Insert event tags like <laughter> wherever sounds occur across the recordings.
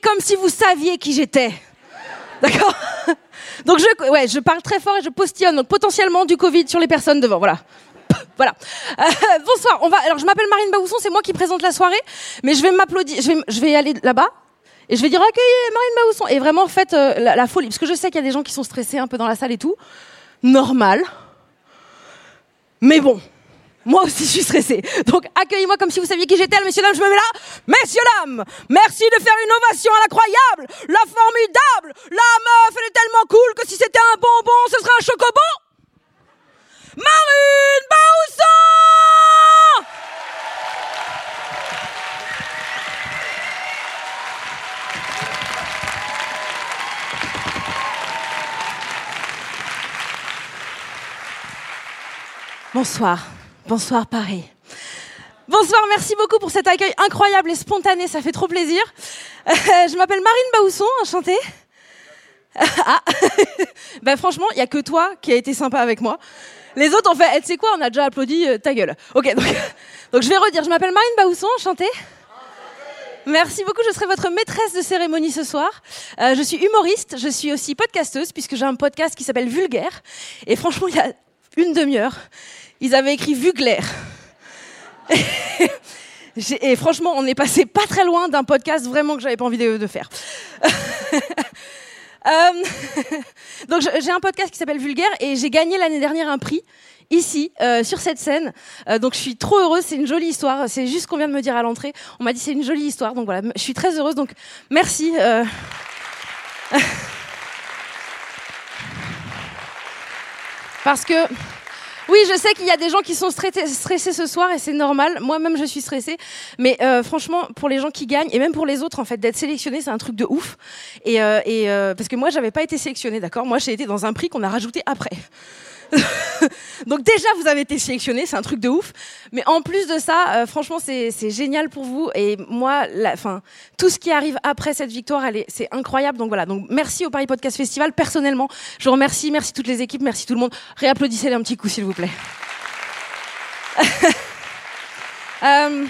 comme si vous saviez qui j'étais. D'accord Donc, je, ouais, je parle très fort et je postillonne, donc potentiellement du Covid sur les personnes devant. Voilà. <laughs> Voilà. Euh, bonsoir. On va. Alors, je m'appelle Marine Baousson, c'est moi qui présente la soirée, mais je vais m'applaudir. Je vais, je vais aller là-bas et je vais dire accueillez Marine Baousson et vraiment faites euh, la, la folie, parce que je sais qu'il y a des gens qui sont stressés un peu dans la salle et tout. Normal. Mais bon, moi aussi, je suis stressée. Donc, accueillez-moi comme si vous saviez qui j'étais, messieurs, dames, je me mets là. Messieurs, dames, merci de faire une ovation à l'incroyable, la formidable. La meuf, elle est tellement cool que si c'était un bonbon, ce serait un chocobon. Marine Baousson Bonsoir. Bonsoir Paris. Bonsoir, merci beaucoup pour cet accueil incroyable et spontané, ça fait trop plaisir. Euh, je m'appelle Marine Baousson, enchantée. ah, <laughs> ben franchement, il y a que toi qui a été sympa avec moi. Les autres ont fait, eh, tu sais quoi, on a déjà applaudi, euh, ta gueule. Ok, donc, <laughs> donc je vais redire, je m'appelle Marine Baousson, enchantée. Merci beaucoup, je serai votre maîtresse de cérémonie ce soir. Euh, je suis humoriste, je suis aussi podcasteuse puisque j'ai un podcast qui s'appelle Vulgaire. Et franchement, il y a une demi-heure, ils avaient écrit Vuglaire. <laughs> et franchement, on est passé pas très loin d'un podcast vraiment que j'avais pas envie de, faire. <laughs> Euh, <laughs> donc j'ai un podcast qui s'appelle Vulgaire et j'ai gagné l'année dernière un prix ici euh, sur cette scène. Euh, donc je suis trop heureuse, c'est une jolie histoire. C'est juste qu'on vient de me dire à l'entrée. On m'a dit c'est une jolie histoire. Donc voilà, je suis très heureuse. Donc merci. Parce que oui, je sais qu'il y a des gens qui sont stressés, ce soir et c'est normal. Moi-même, je suis stressée. Mais euh, franchement, pour les gens qui gagnent et même pour les autres, en fait, d'être sélectionné, c'est un truc de ouf. Et, euh, euh, parce que moi, j'avais pas été sélectionnée, d'accord? Moi, j'ai été dans un prix qu'on a rajouté après. <laughs> Donc déjà, vous avez été sélectionné, c'est un truc de ouf. Mais en plus de ça, euh, franchement, c'est génial pour vous. Et moi, la, tout ce qui arrive après cette victoire, c'est incroyable. Donc voilà. Donc merci au Paris Podcast Festival. Personnellement, je vous remercie. Merci toutes les équipes. Merci tout le monde. Réapplaudissez-les un petit coup, s'il vous plaît. <laughs> euh,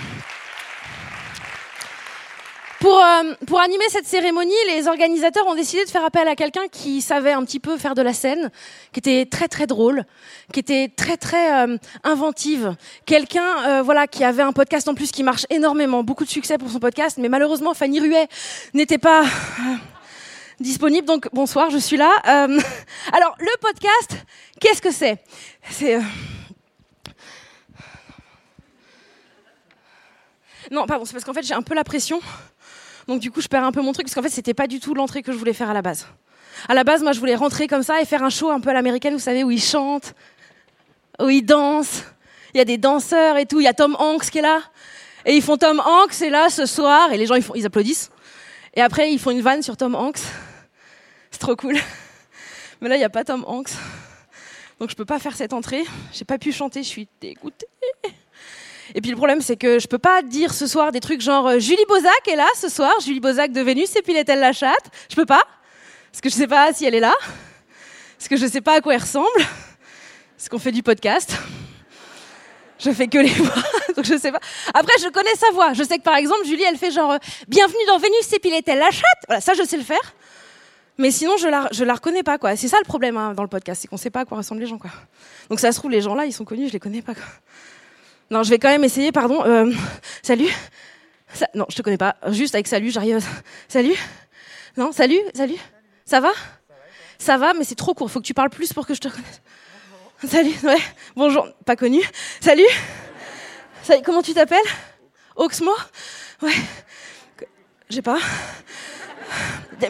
pour, euh, pour animer cette cérémonie, les organisateurs ont décidé de faire appel à quelqu'un qui savait un petit peu faire de la scène, qui était très très drôle, qui était très très euh, inventive, quelqu'un euh, voilà qui avait un podcast en plus qui marche énormément, beaucoup de succès pour son podcast, mais malheureusement Fanny Ruet n'était pas disponible. Donc bonsoir, je suis là. <laughs> alors le podcast, qu'est-ce que c'est? C'est non, pardon, c'est parce qu'en fait j'ai un peu la pression. Donc du coup, je perds un peu mon truc parce qu'en fait, c'était pas du tout l'entrée que je voulais faire à la base. À la base, moi, je voulais rentrer comme ça et faire un show un peu à l'américaine, vous savez, où ils chantent, où ils dansent. Il y a des danseurs et tout. Il y a Tom Hanks qui est là. Et ils font Tom Hanks est là ce soir et les gens ils applaudissent. Et après, ils font une vanne sur Tom Hanks. C'est trop cool. Mais là, il n'y a pas Tom Hanks. Donc je peux pas faire cette entrée. J'ai pas pu chanter, je suis dégoûtée. Et puis le problème, c'est que je peux pas dire ce soir des trucs genre euh, Julie Bozac est là ce soir, Julie Bozac de Vénus et puis est-elle la chatte? Je peux pas, parce que je sais pas si elle est là, parce que je sais pas à quoi elle ressemble, parce qu'on fait du podcast. Je fais que les <laughs> voix, donc je sais pas. Après, je connais sa voix. Je sais que par exemple, Julie, elle fait genre euh, Bienvenue dans Vénus et est-elle la chatte? Voilà, ça, je sais le faire. Mais sinon, je la, je la reconnais pas, quoi. C'est ça le problème hein, dans le podcast, c'est qu'on sait pas à quoi ressemblent les gens, quoi. Donc ça se trouve, les gens là, ils sont connus, je les connais pas, quoi. Non, je vais quand même essayer, pardon. Euh, <laughs> salut Non, je te connais pas. Juste avec salut, j'arrive. Salut Non, salut Salut Ça va? Ça va, mais c'est trop court. Faut que tu parles plus pour que je te reconnaisse. Salut, ouais. Bonjour, pas connu. Salut Salut, comment tu t'appelles? Oxmo? Ouais. J'ai pas.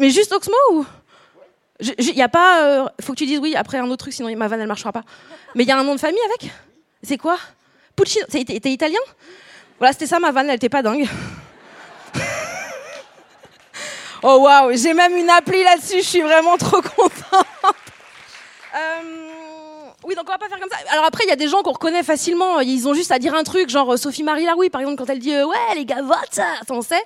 Mais juste Oxmo ou? Il y a pas. Euh, faut que tu dises oui après un autre truc, sinon ma vanne elle marchera pas. Mais il y a un nom de famille avec? C'est quoi? Puccino. T'es italien? Voilà, c'était ça ma vanne, elle était pas dingue. <laughs> oh waouh, j'ai même une appli là-dessus, je suis vraiment trop contente. <laughs> Euh, oui, donc on va pas faire comme ça. Alors après, il y a des gens qu'on reconnaît facilement. Ils ont juste à dire un truc, genre euh, Sophie Marie Laroui, par exemple, quand elle dit euh, ouais les gars vote ça, on sait.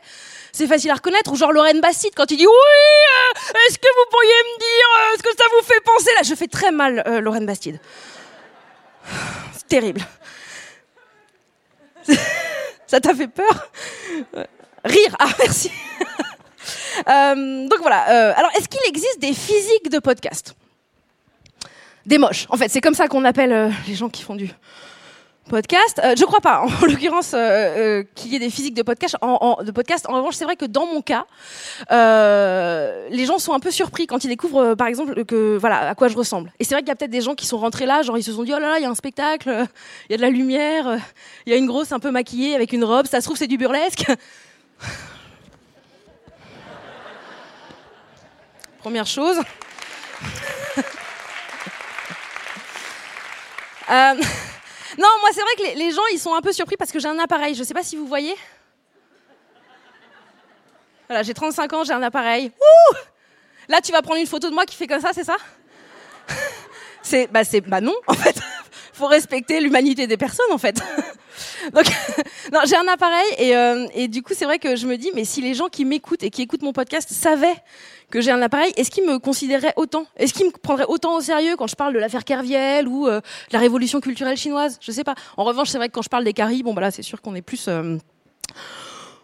C'est facile à reconnaître. Ou genre Lorraine Bastide quand il dit oui, est-ce que vous pourriez me dire ce que ça vous fait penser? Là Je fais très mal Lorraine Bastide. <sighs> C'est terrible. <laughs> Ça t'a fait peur Rire, ah merci. <laughs> Euh, donc voilà. Euh, alors, est-ce qu'il existe des physiques de podcast? Des moches. En fait, c'est comme ça qu'on appelle euh, les gens qui font du podcast. Euh, je crois pas, <laughs> en l'occurrence, euh, euh, qu'il y ait des physiques de podcast. En, revanche, c'est vrai que dans mon cas, euh, les gens sont un peu surpris quand ils découvrent, par exemple, que voilà à quoi je ressemble. Et c'est vrai qu'il y a peut-être des gens qui sont rentrés là, genre ils se sont dit oh là là, il y a un spectacle, il y a de la lumière, il y a une grosse un peu maquillée avec une robe. Ça se trouve c'est du burlesque. <laughs> Première chose. <laughs> non, moi c'est vrai que les, gens ils sont un peu surpris parce que j'ai un appareil. Je sais pas si vous voyez. Voilà, j'ai 35 ans, j'ai un appareil. Ouh Là, tu vas prendre une photo de moi qui fait comme ça, c'est ça <laughs> C'est bah c'est bah non en fait. <laughs> Faut respecter l'humanité des personnes en fait. <laughs> Donc non, j'ai un appareil et, euh, et du coup c'est vrai que je me dis mais si les gens qui m'écoutent et qui écoutent mon podcast savaient que j'ai un appareil, est-ce qu'ils me considéraient autant? Est-ce qu'ils me prendraient autant au sérieux quand je parle de l'affaire Kerviel ou euh, de la révolution culturelle chinoise? Je sais pas. En revanche, c'est vrai que quand je parle des caries, bon bah là c'est sûr qu'on est plus euh,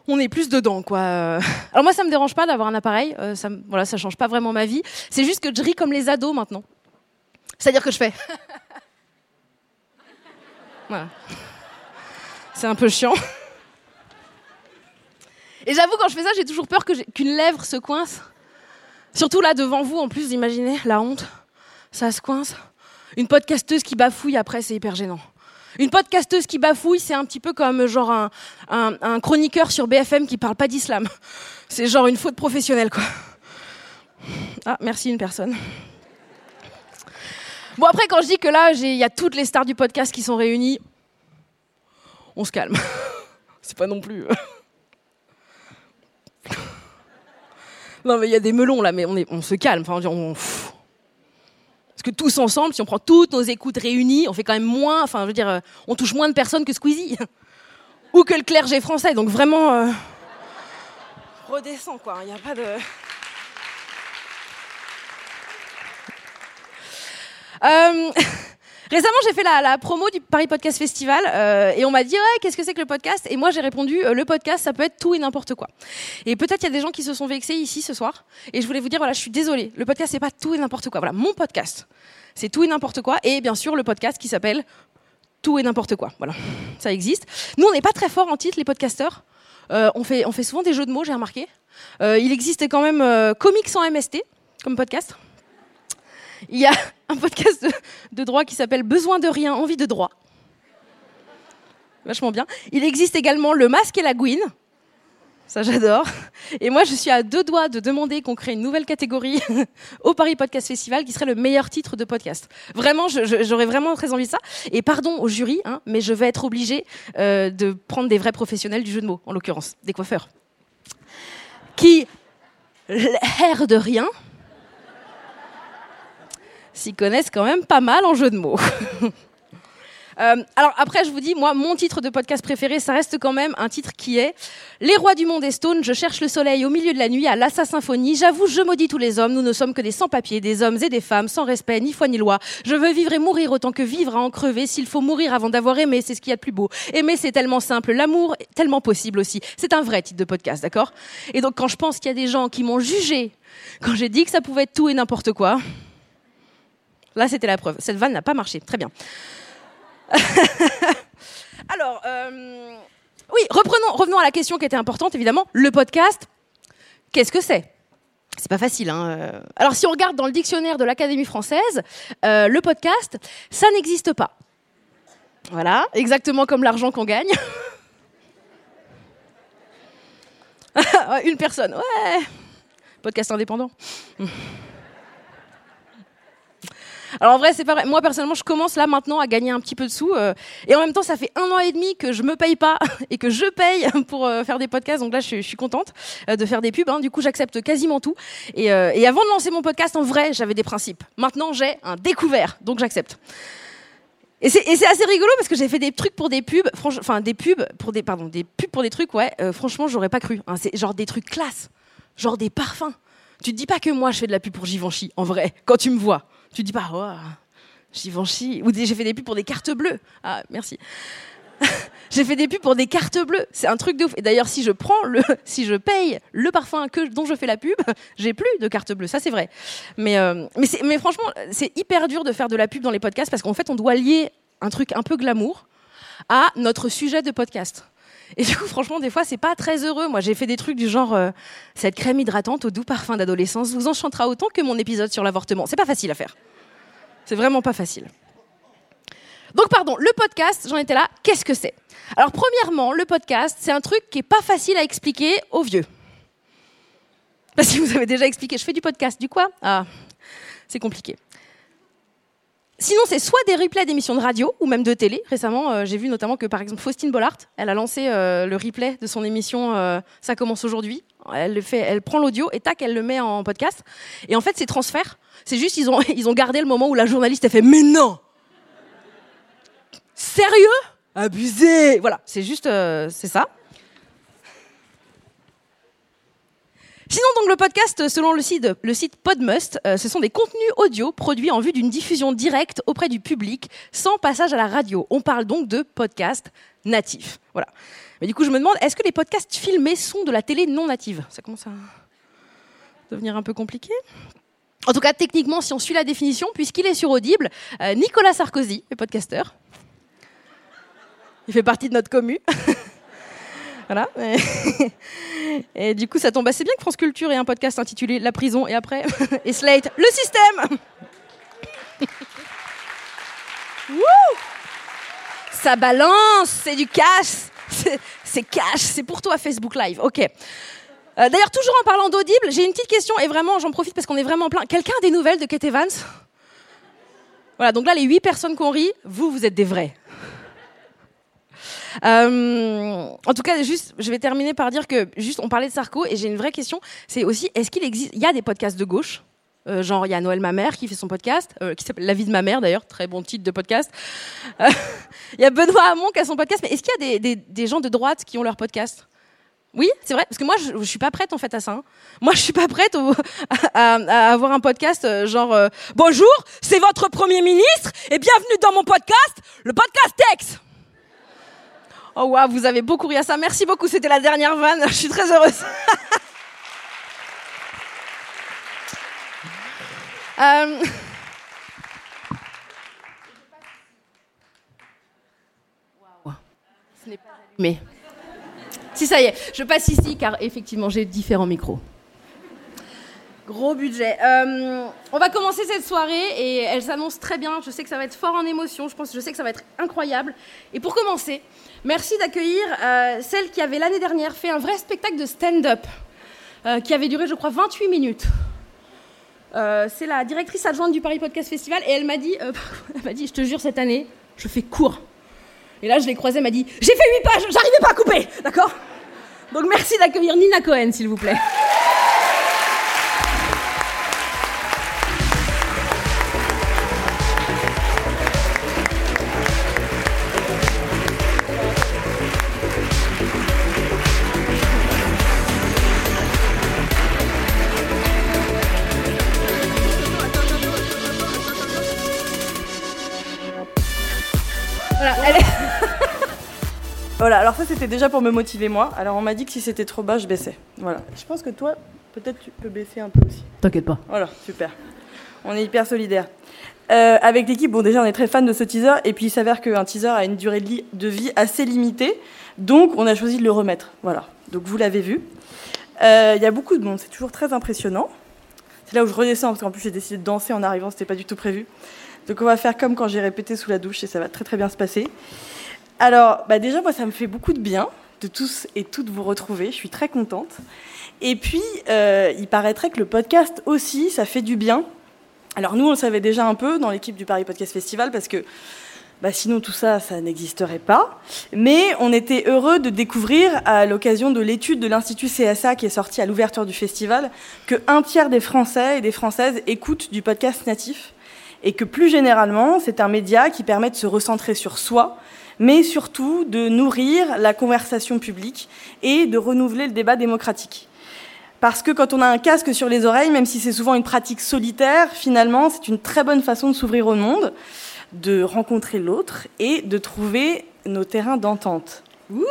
on est plus dedans, quoi. Euh, <laughs> Alors moi, ça me dérange pas d'avoir un appareil. euh, ça, voilà, ça change pas vraiment ma vie. C'est juste que je ris comme les ados maintenant. C'est-à-dire que je fais. <laughs> voilà. C'est un peu chiant. <laughs> Et j'avoue, quand je fais ça, j'ai toujours peur qu'une lèvre se coince. Surtout là devant vous, en plus, imaginez la honte. Ça se coince. Une podcasteuse qui bafouille après, c'est hyper gênant. Une podcasteuse qui bafouille, c'est un petit peu comme genre un, un- un chroniqueur sur BFM qui parle pas d'islam. C'est genre une faute professionnelle, quoi. Ah, merci une personne. Bon, après, quand je dis que là, il y a toutes les stars du podcast qui sont réunies, on se calme. <laughs> C'est pas non plus. euh. Non, mais il y a des melons là, mais on, est, on se calme. Enfin, on, pff. Parce que tous ensemble, si on prend toutes nos écoutes réunies, on fait quand même moins. Enfin, je veux dire, euh, on touche moins de personnes que Squeezie <laughs> ou que le clergé français. Donc vraiment, euh, redescend quoi. Il n'y a pas de. <laughs> Euh, <laughs> Récemment, j'ai fait la, promo du Paris Podcast Festival euh, et on m'a dit ouais, qu'est-ce que c'est que le podcast? Et moi, j'ai répondu euh, le podcast, ça peut être tout et n'importe quoi. Et peut-être il y a des gens qui se sont vexés ici ce soir. Et je voulais vous dire voilà, je suis désolée, le podcast c'est pas tout et n'importe quoi. Voilà, mon podcast, c'est tout et n'importe quoi. Et bien sûr, le podcast qui s'appelle tout et n'importe quoi. Voilà, <laughs> ça existe. Nous, on n'est pas très fort en titre, les podcasteurs. Euh, on, fait, on fait souvent des jeux de mots, j'ai remarqué. Il existe quand même Comics sans MST comme podcast. Il y a un podcast de, droit qui s'appelle Besoin de rien, envie de droit. Vachement bien. Il existe également Le Masque et la Gouine. Ça, j'adore. Et moi, je suis à deux doigts de demander qu'on crée une nouvelle catégorie <laughs> au Paris Podcast Festival qui serait le meilleur titre de podcast. Vraiment, j'aurais vraiment très envie de ça. Et pardon au jury, hein, mais je vais être obligée euh, de prendre des vrais professionnels du jeu de mots, en l'occurrence, des coiffeurs, qui, l'air de rien, s'y connaissent quand même pas mal en jeu de mots. <laughs> Euh, alors après, je vous dis, moi, mon titre de podcast préféré, ça reste quand même un titre qui est Les rois du monde est stone, je cherche le soleil au milieu de la nuit à l'Assa Symphonie. J'avoue, je maudis tous les hommes, nous ne sommes que des sans-papiers, des hommes et des femmes, sans respect, ni foi ni loi. Je veux vivre et mourir autant que vivre à en crever. S'il faut mourir avant d'avoir aimé, c'est ce qu'il y a de plus beau. Aimer, c'est tellement simple, l'amour tellement possible aussi. C'est un vrai titre de podcast, d'accord? Et donc, quand je pense qu'il y a des gens qui m'ont jugé quand j'ai dit que ça pouvait être tout et n'importe quoi, Là, c'était la preuve. Cette vanne n'a pas marché. Très bien. <laughs> Alors, euh, oui, revenons à la question qui était importante, évidemment. Le podcast, qu'est-ce que c'est? C'est pas facile. Hein. Alors, si on regarde dans le dictionnaire de l'Académie française, euh, le podcast, ça n'existe pas. Voilà, exactement comme l'argent qu'on gagne. <laughs> Une personne, ouais. Podcast indépendant. Alors en vrai, c'est pas vrai. Moi personnellement, je commence là maintenant à gagner un petit peu de sous, euh, et en même temps, ça fait un an et demi que je me paye pas <laughs> et que je paye <laughs> pour euh, faire des podcasts. Donc là, je, suis- contente euh, de faire des pubs. hein. Du coup, j'accepte quasiment tout. Et, avant de lancer mon podcast, en vrai, j'avais des principes. Maintenant, j'ai un découvert, donc j'accepte. Et c'est assez rigolo parce que j'ai fait des trucs pour des pubs, enfin des pubs pour des, pardon, des pubs pour des trucs, ouais. euh, franchement, j'aurais pas cru. hein. c'est genre des trucs classe, genre des parfums. Tu te dis pas que moi je fais de la pub pour Givenchy, en vrai, quand tu me vois. Tu dis pas, oh, Givenchy. Ou j'ai fait des pubs pour des cartes bleues. Ah, merci. <laughs> j'ai fait des pubs pour des cartes bleues. C'est un truc de ouf. Et d'ailleurs, si je prends le, <laughs> si je paye le parfum que, dont je fais la pub, <laughs> j'ai plus de cartes bleues. Ça, c'est vrai. Euh, mais franchement, c'est hyper dur de faire de la pub dans les podcasts parce qu'en fait, on doit lier un truc un peu glamour à notre sujet de podcast. Et du coup, franchement, des fois, c'est pas très heureux. Moi, j'ai fait des trucs du genre euh, cette crème hydratante au doux parfum d'adolescence vous enchantera autant que mon épisode sur l'avortement. C'est pas facile à faire. C'est vraiment pas facile. Donc, pardon, le podcast, j'en étais là. Qu'est-ce que c'est? Alors, premièrement, le podcast, c'est un truc qui est pas facile à expliquer aux vieux. Parce que vous avez déjà expliqué, je fais du podcast. Du quoi? Ah, c'est compliqué. Sinon, c'est soit des replays d'émissions de radio ou même de télé. Récemment, euh, j'ai vu notamment que, par exemple, Faustine Bollard, elle a lancé euh, le replay de son émission euh, Ça commence aujourd'hui. Elle, le fait, elle prend l'audio et tac, elle le met en podcast. Et en fait, c'est transfert. C'est juste, ils ont, <laughs> ils ont gardé le moment où la journaliste a fait Mais non Sérieux? Abusé Voilà, c'est juste, c'est ça. Sinon, donc, le podcast, selon le site, Podmust, euh, ce sont des contenus audio produits en vue d'une diffusion directe auprès du public, sans passage à la radio. On parle donc de podcast natif. Voilà. Mais du coup, je me demande, est-ce que les podcasts filmés sont de la télé non native? Ça commence à devenir un peu compliqué. En tout cas, techniquement, si on suit la définition, puisqu'il est sur Audible, euh, Nicolas Sarkozy, le podcasteur, il fait partie de notre commu. <laughs> voilà. <laughs> Et du coup, ça tombe assez bien que France Culture ait un podcast intitulé La prison et après, <laughs> et Slate, le système <laughs> Ça balance, c'est du cash, c'est cash, c'est pour toi Facebook Live, ok. Euh, d'ailleurs, toujours en parlant d'Audible, j'ai une petite question et vraiment, j'en profite parce qu'on est vraiment plein. Quelqu'un a des nouvelles de Kate Evans? Voilà, donc là, les huit personnes qu'on rit, vous, vous êtes des vrais. Euh, en tout cas, juste, je vais terminer par dire que juste, on parlait de Sarko et j'ai une vraie question. C'est aussi, est-ce qu'il existe, il y a des podcasts de gauche? Euh, genre, il y a Noël ma mère qui fait son podcast, euh, qui s'appelle La vie de ma mère d'ailleurs, très bon titre de podcast. <laughs> Il y a Benoît Hamon qui a son podcast, mais est-ce qu'il y a des, gens de droite qui ont leur podcast? Oui, c'est vrai, parce que moi, je, ne suis pas prête en fait à ça. Hein. Moi, je suis pas prête <laughs> à, à, avoir un podcast genre Bonjour, c'est votre premier ministre et bienvenue dans mon podcast, le podcast Tex. Oh waouh, vous avez beaucoup ri à ça. Merci beaucoup, c'était la dernière vanne. Je suis très heureuse. <laughs> euh... Si ça y est, je passe ici car effectivement j'ai différents micros. Gros budget. Euh, on va commencer cette soirée et elle s'annonce très bien. Je sais que ça va être fort en émotion. Je pense, je sais que ça va être incroyable. Et pour commencer, merci d'accueillir euh, celle qui avait l'année dernière fait un vrai spectacle de stand-up euh, qui avait duré, je crois, 28 minutes. c'est la directrice adjointe du Paris Podcast Festival et elle m'a dit, <laughs> elle m'a dit, je te jure cette année, je fais court. Et là, je l'ai croisée, elle m'a dit, j'ai fait 8 pages, j'arrivais pas à couper, d'accord? Donc merci d'accueillir Nina Cohen, s'il vous plaît. Voilà, alors ça c'était déjà pour me motiver moi. Alors on m'a dit que si c'était trop bas, je baissais. Voilà. Je pense que toi, peut-être tu peux baisser un peu aussi. T'inquiète pas. Voilà, super. On est hyper solidaires. Euh, avec l'équipe, bon déjà on est très fan de ce teaser, et puis il s'avère qu'un teaser a une durée de vie assez limitée, donc on a choisi de le remettre. Voilà, donc vous l'avez vu. Euh, il y a beaucoup de monde, c'est toujours très impressionnant. C'est là où je redescends, parce qu'en plus j'ai décidé de danser en arrivant, c'était pas du tout prévu. Donc on va faire comme quand j'ai répété sous la douche, et ça va très très bien se passer. Alors, bah déjà, moi, ça me fait beaucoup de bien de tous et toutes vous retrouver. Je suis très contente. Et puis, euh, il paraîtrait que le podcast aussi, ça fait du bien. Alors, nous, on le savait déjà un peu dans l'équipe du Paris Podcast Festival parce que bah, sinon tout ça, ça n'existerait pas. Mais on était heureux de découvrir, à l'occasion de l'étude de l'Institut CSA qui est sortie à l'ouverture du festival, que un tiers des Français et des Françaises écoutent du podcast natif et que plus généralement, c'est un média qui permet de se recentrer sur soi mais surtout de nourrir la conversation publique et de renouveler le débat démocratique. Parce que quand on a un casque sur les oreilles, même si c'est souvent une pratique solitaire, finalement, c'est une très bonne façon de s'ouvrir au monde, de rencontrer l'autre et de trouver nos terrains d'entente. oui,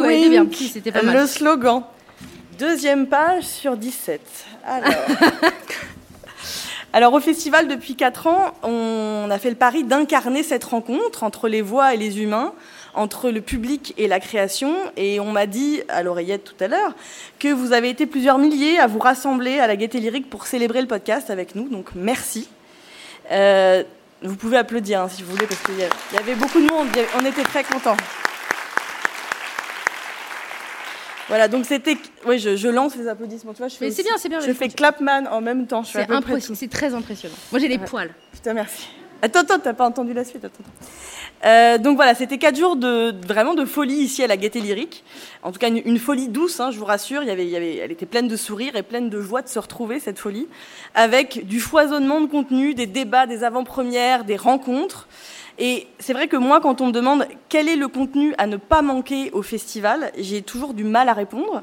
oui, bien. C'était pas mal. Le slogan. Deuxième page sur 17. Alors. <laughs> Alors au festival, depuis 4 ans, on a fait le pari d'incarner cette rencontre entre les voix et les humains, entre le public et la création. Et on m'a dit à l'oreillette tout à l'heure que vous avez été plusieurs milliers à vous rassembler à la Gaieté Lyrique pour célébrer le podcast avec nous. Donc merci. Euh, vous pouvez applaudir hein, si vous voulez, parce qu'il y avait beaucoup de monde. On était très contents. Voilà, donc c'était. Oui, je, lance les applaudissements. Tu vois, je fais. c'est bien, c'est bien. Je fais clapman en même temps. C'est impressionnant. C'est très impressionnant. Moi, j'ai les poils. Putain, merci. Attends, attends, t'as pas entendu la suite. Attends. Euh, donc voilà, c'était quatre jours de vraiment de folie ici à la Gaieté Lyrique. En tout cas, une, folie douce, hein, je vous rassure. Il y avait, il y avait, elle était pleine de sourires et pleine de joie de se retrouver cette folie, avec du foisonnement de contenu, des débats, des avant-premières, des rencontres. Et c'est vrai que moi, quand on me demande quel est le contenu à ne pas manquer au festival, j'ai toujours du mal à répondre.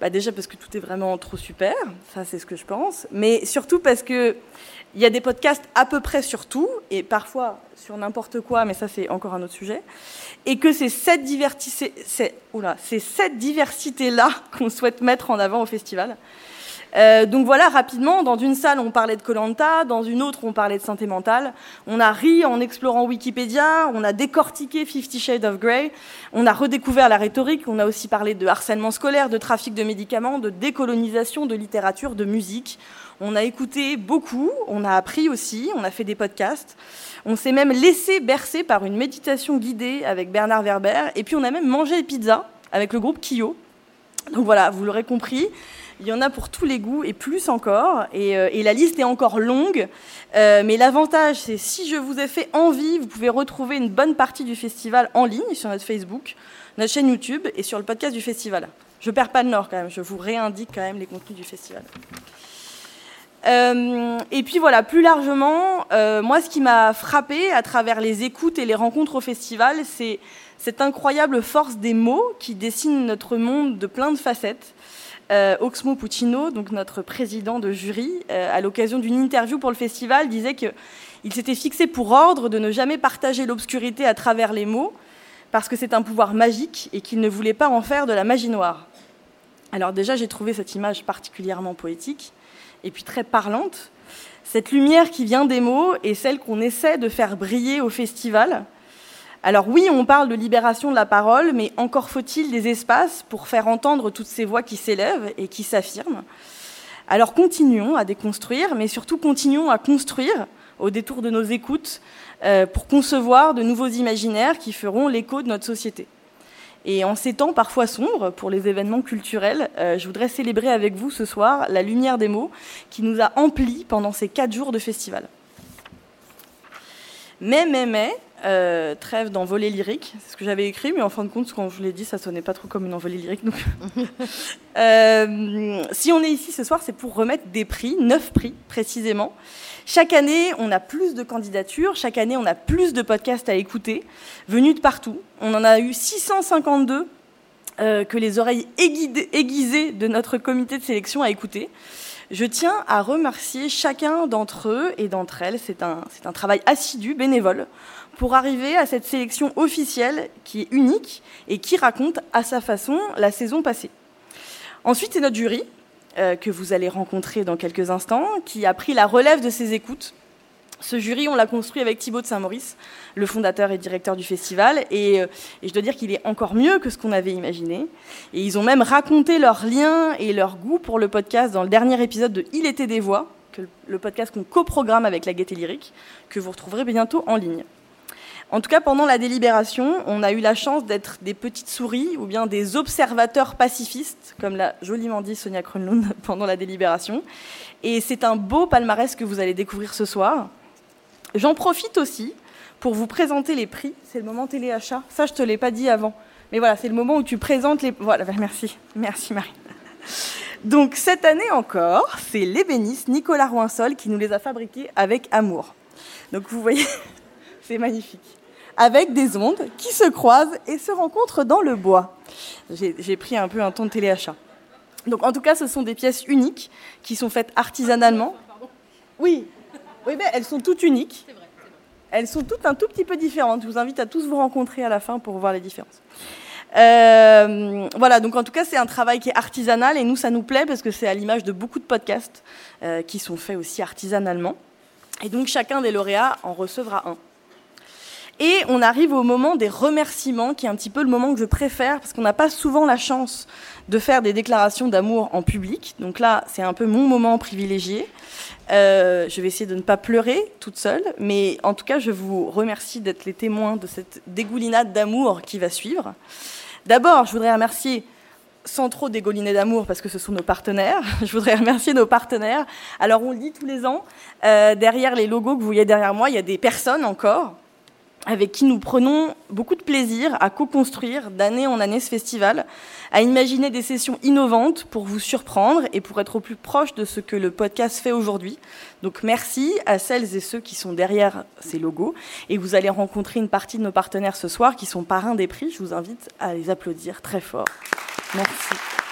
Bah déjà parce que tout est vraiment trop super, ça c'est ce que je pense, mais surtout parce que il y a des podcasts à peu près sur tout et parfois sur n'importe quoi, mais ça c'est encore un autre sujet, et que c'est cette cette diversité là <laughs> qu'on souhaite mettre en avant au festival. Euh, donc voilà, rapidement, dans une salle, on parlait de Colanta, dans une autre, on parlait de santé mentale. On a ri en explorant Wikipédia, on a décortiqué Fifty Shades of Grey, on a redécouvert la rhétorique, on a aussi parlé de harcèlement scolaire, de trafic de médicaments, de décolonisation, de littérature, de musique. On a écouté beaucoup, on a appris aussi, on a fait des podcasts. On s'est même laissé bercer par une méditation guidée avec Bernard Werber, et puis on a même mangé des pizzas avec le groupe Kyo. Donc voilà, vous l'aurez compris, il y en a pour tous les goûts et plus encore. Et, euh, la liste est encore longue. Euh, mais l'avantage, c'est si je vous ai fait envie, vous pouvez retrouver une bonne partie du festival en ligne sur notre Facebook, notre chaîne YouTube et sur le podcast du festival. Je perds pas de nord quand même. Je vous réindique quand même les contenus du festival. Euh, et puis voilà, plus largement, moi, ce qui m'a frappé à travers les écoutes et les rencontres au festival, c'est cette incroyable force des mots qui dessinent notre monde de plein de facettes. Euh, Oxmo Puccino, donc notre président de jury, euh, à l'occasion d'une interview pour le festival, disait qu'il s'était fixé pour ordre de ne jamais partager l'obscurité à travers les mots, parce que c'est un pouvoir magique et qu'il ne voulait pas en faire de la magie noire. Alors déjà, j'ai trouvé cette image particulièrement poétique et puis très parlante. Cette lumière qui vient des mots est celle qu'on essaie de faire briller au festival, alors oui, on parle de libération de la parole, mais encore faut-il des espaces pour faire entendre toutes ces voix qui s'élèvent et qui s'affirment. Alors continuons à déconstruire, mais surtout continuons à construire au détour de nos écoutes euh, pour concevoir de nouveaux imaginaires qui feront l'écho de notre société. Et en ces temps parfois sombres pour les événements culturels, euh, je voudrais célébrer avec vous ce soir la lumière des mots qui nous a emplis pendant ces quatre jours de festival. Mais, mais, mais, euh, trêve d'envolée lyrique. C'est ce que j'avais écrit, mais en fin de compte, quand je vous l'ai dit, ça sonnait pas trop comme une envolée lyrique. <laughs> Euh, si on est ici ce soir, c'est pour remettre des prix, neuf prix précisément. Chaque année, on a plus de candidatures, chaque année, on a plus de podcasts à écouter, venus de partout. On en a eu 652 euh, que les oreilles aiguisées de notre comité de sélection a écouté. Je tiens à remercier chacun d'entre eux et d'entre elles. C'est un, un travail assidu, bénévole, pour arriver à cette sélection officielle qui est unique et qui raconte à sa façon la saison passée. Ensuite, c'est notre jury, euh, que vous allez rencontrer dans quelques instants, qui a pris la relève de ces écoutes. Ce jury, on l'a construit avec Thibaut de Saint-Maurice, le fondateur et directeur du festival, et, euh, je dois dire qu'il est encore mieux que ce qu'on avait imaginé. Et ils ont même raconté leurs liens et leur goût pour le podcast dans le dernier épisode de Il était des voix, le podcast qu'on coprogramme avec la Gaieté Lyrique, que vous retrouverez bientôt en ligne. En tout cas, pendant la délibération, on a eu la chance d'être des petites souris ou bien des observateurs pacifistes, comme l'a joliment dit Sonia Kronlund <laughs> pendant la délibération. Et c'est un beau palmarès que vous allez découvrir ce soir. J'en profite aussi pour vous présenter les prix. C'est le moment téléachat. Ça, je te l'ai pas dit avant. Mais voilà, c'est le moment où tu présentes les... Voilà, <laughs> merci. Merci Marie. Donc cette année encore, c'est l'ébéniste Nicolas Roinsol qui nous les a fabriqués avec amour. Donc vous voyez, <laughs> c'est magnifique. Avec des ondes qui se croisent et se rencontrent dans le bois. J'ai pris un peu un ton de téléachat. Donc en tout cas, ce sont des pièces uniques qui sont faites artisanalement. Oui, oui mais elles sont toutes uniques. Elles sont toutes un tout petit peu différentes. Je vous invite à tous vous rencontrer à la fin pour voir les différences. Euh, voilà, donc en tout cas, c'est un travail qui est artisanal et nous, ça nous plaît parce que c'est à l'image de beaucoup de podcasts euh, qui sont faits aussi artisanalement. Et donc, chacun des lauréats en recevra un. Et on arrive au moment des remerciements, qui est un petit peu le moment que je préfère, parce qu'on n'a pas souvent la chance de faire des déclarations d'amour en public. Donc là, c'est un peu mon moment privilégié. Euh, je vais essayer de ne pas pleurer toute seule, mais en tout cas, je vous remercie d'être les témoins de cette dégoulinade d'amour qui va suivre. D'abord, je voudrais remercier sans trop dégouliner d'amour parce que ce sont nos partenaires. <laughs> Je voudrais remercier nos partenaires. Alors on le dit tous les ans, euh, derrière les logos que vous voyez derrière moi, il y a des personnes encore avec qui nous prenons beaucoup de plaisir à co-construire d'année en année ce festival, à imaginer des sessions innovantes pour vous surprendre et pour être au plus proche de ce que le podcast fait aujourd'hui. Donc merci à celles et ceux qui sont derrière ces logos et vous allez rencontrer une partie de nos partenaires ce soir qui sont parrains des prix. Je vous invite à les applaudir très fort. Merci.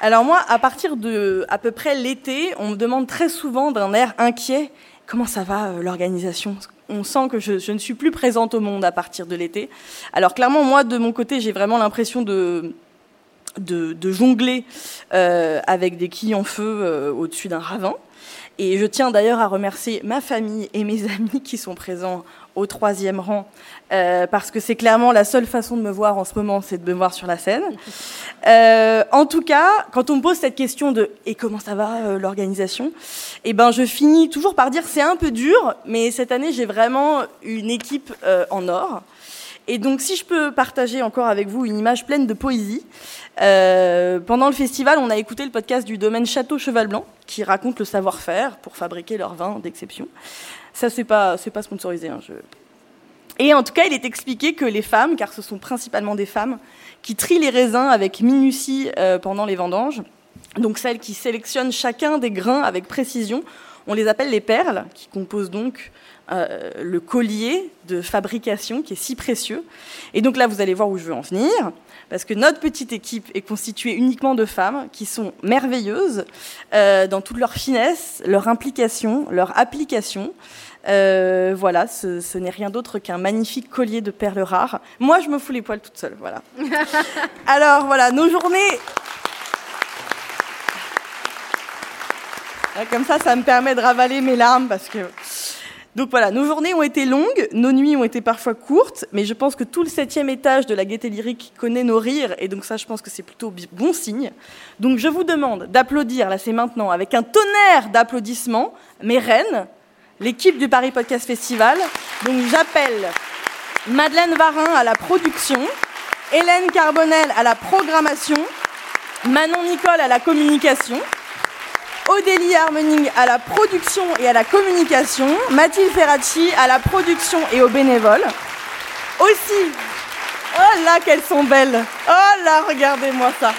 Alors moi, à partir de à peu près l'été, on me demande très souvent d'un air inquiet comment ça va euh, l'organisation? On sent que je, ne suis plus présente au monde à partir de l'été. Alors clairement, moi, de mon côté, j'ai vraiment l'impression de, de, jongler euh, avec des quilles en feu euh, au-dessus d'un ravin. Et je tiens d'ailleurs à remercier ma famille et mes <laughs> amis qui sont présents au troisième rang, euh, parce que c'est clairement la seule façon de me voir en ce moment, c'est de me voir sur la scène. Euh, en tout cas, quand on me pose cette question de et comment ça va euh, l'organisation, eh ben je finis toujours par dire c'est un peu dur, mais cette année j'ai vraiment une équipe en or. Et donc, si je peux partager encore avec vous une image pleine de poésie, pendant le festival, on a écouté le podcast du domaine Château Cheval Blanc, qui raconte le savoir-faire pour fabriquer leur vin d'exception. Ça, c'est pas, c'est pas sponsorisé. Hein, Et en tout cas, il est expliqué que les femmes, car ce sont principalement des femmes, qui trient les raisins avec minutie euh, pendant les vendanges, donc celles qui sélectionnent chacun des grains avec précision, on les appelle les perles, qui composent donc euh, le collier de fabrication qui est si précieux. Et donc là, vous allez voir où je veux en venir, parce que notre petite équipe est constituée uniquement de femmes qui sont merveilleuses euh, dans toute leur finesse, leur implication, leur application. Euh, voilà, ce, n'est rien d'autre qu'un magnifique collier de perles rares. Moi, je me fous les poils toute seule, voilà. <laughs> Alors voilà, nos journées. Comme ça, ça me permet de ravaler mes larmes parce que donc voilà, nos journées ont été longues, nos nuits ont été parfois courtes, mais je pense que tout le septième étage de la gaieté lyrique connaît nos rires, et donc ça, je pense que c'est plutôt bon signe. Donc je vous demande d'applaudir, là c'est maintenant, avec un tonnerre d'applaudissements, mes reines, l'équipe du Paris Podcast Festival. Donc j'appelle Madeleine Varin à la production, Hélène Carbonel à la programmation, Manon Nicole à la communication. Odélie Harmoning à la production et à la communication, Mathilde Ferracci à la production et aux bénévoles. Aussi, oh là qu'elles sont belles, oh là regardez-moi ça,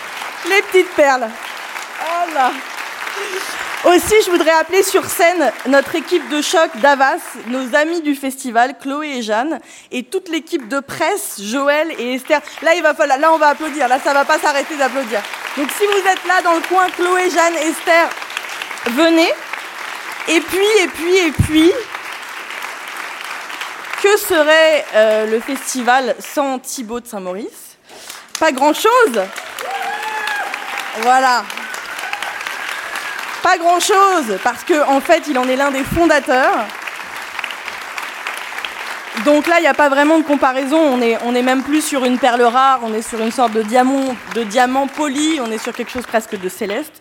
les petites perles, oh là. Aussi, je voudrais appeler sur scène notre équipe de choc d'Avas, nos amis du festival, Chloé et Jeanne, et toute l'équipe de presse, Joël et Esther. Là, il va falloir, là, on va applaudir. Là, ça va pas s'arrêter d'applaudir. Donc, si vous êtes là dans le coin, Chloé, Jeanne, Esther, venez. Et puis, et puis, et puis, que serait euh, le festival sans Thibaut de Saint-Maurice? Pas grand-chose. Voilà. Pas grand-chose, parce qu'en en fait, il en est l'un des fondateurs. Donc là, il n'y a pas vraiment de comparaison. On est, on est même plus sur une perle rare, on est sur une sorte de diamant, de diamant poli, on est sur quelque chose presque de céleste.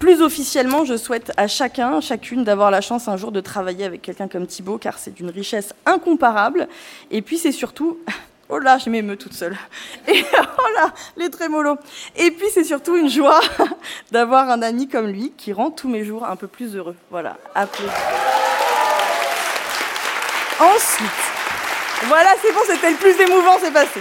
Plus officiellement, je souhaite à chacun, chacune, d'avoir la chance un jour de travailler avec quelqu'un comme Thibaut, car c'est d'une richesse incomparable. Et puis c'est surtout... <laughs> Oh là, je m'émeus toute seule. <laughs> Et oh là, les trémolos. Et puis c'est surtout une joie <laughs> d'avoir un ami comme lui qui rend tous mes jours un peu plus heureux. Voilà, applaudissements. Ensuite, voilà, c'est bon, c'était le plus émouvant, c'est passé.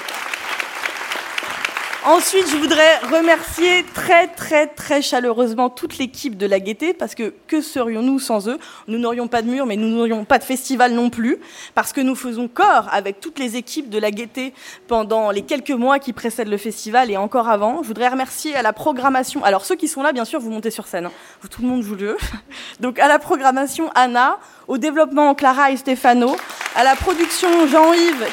Ensuite, je voudrais remercier très très très chaleureusement toute l'équipe de la Gaîté parce que que serions-nous sans eux? Nous n'aurions pas de mur, mais nous n'aurions pas de festival non plus parce que nous faisons corps avec toutes les équipes de la Gaîté pendant les quelques mois qui précèdent le festival et encore avant. Je voudrais remercier à la programmation. Alors ceux qui sont là, bien sûr, vous montez sur scène. Hein. Tout le monde joue le. <laughs> Donc à la programmation Anna, au développement Clara et Stefano, à la production Jean-Yves,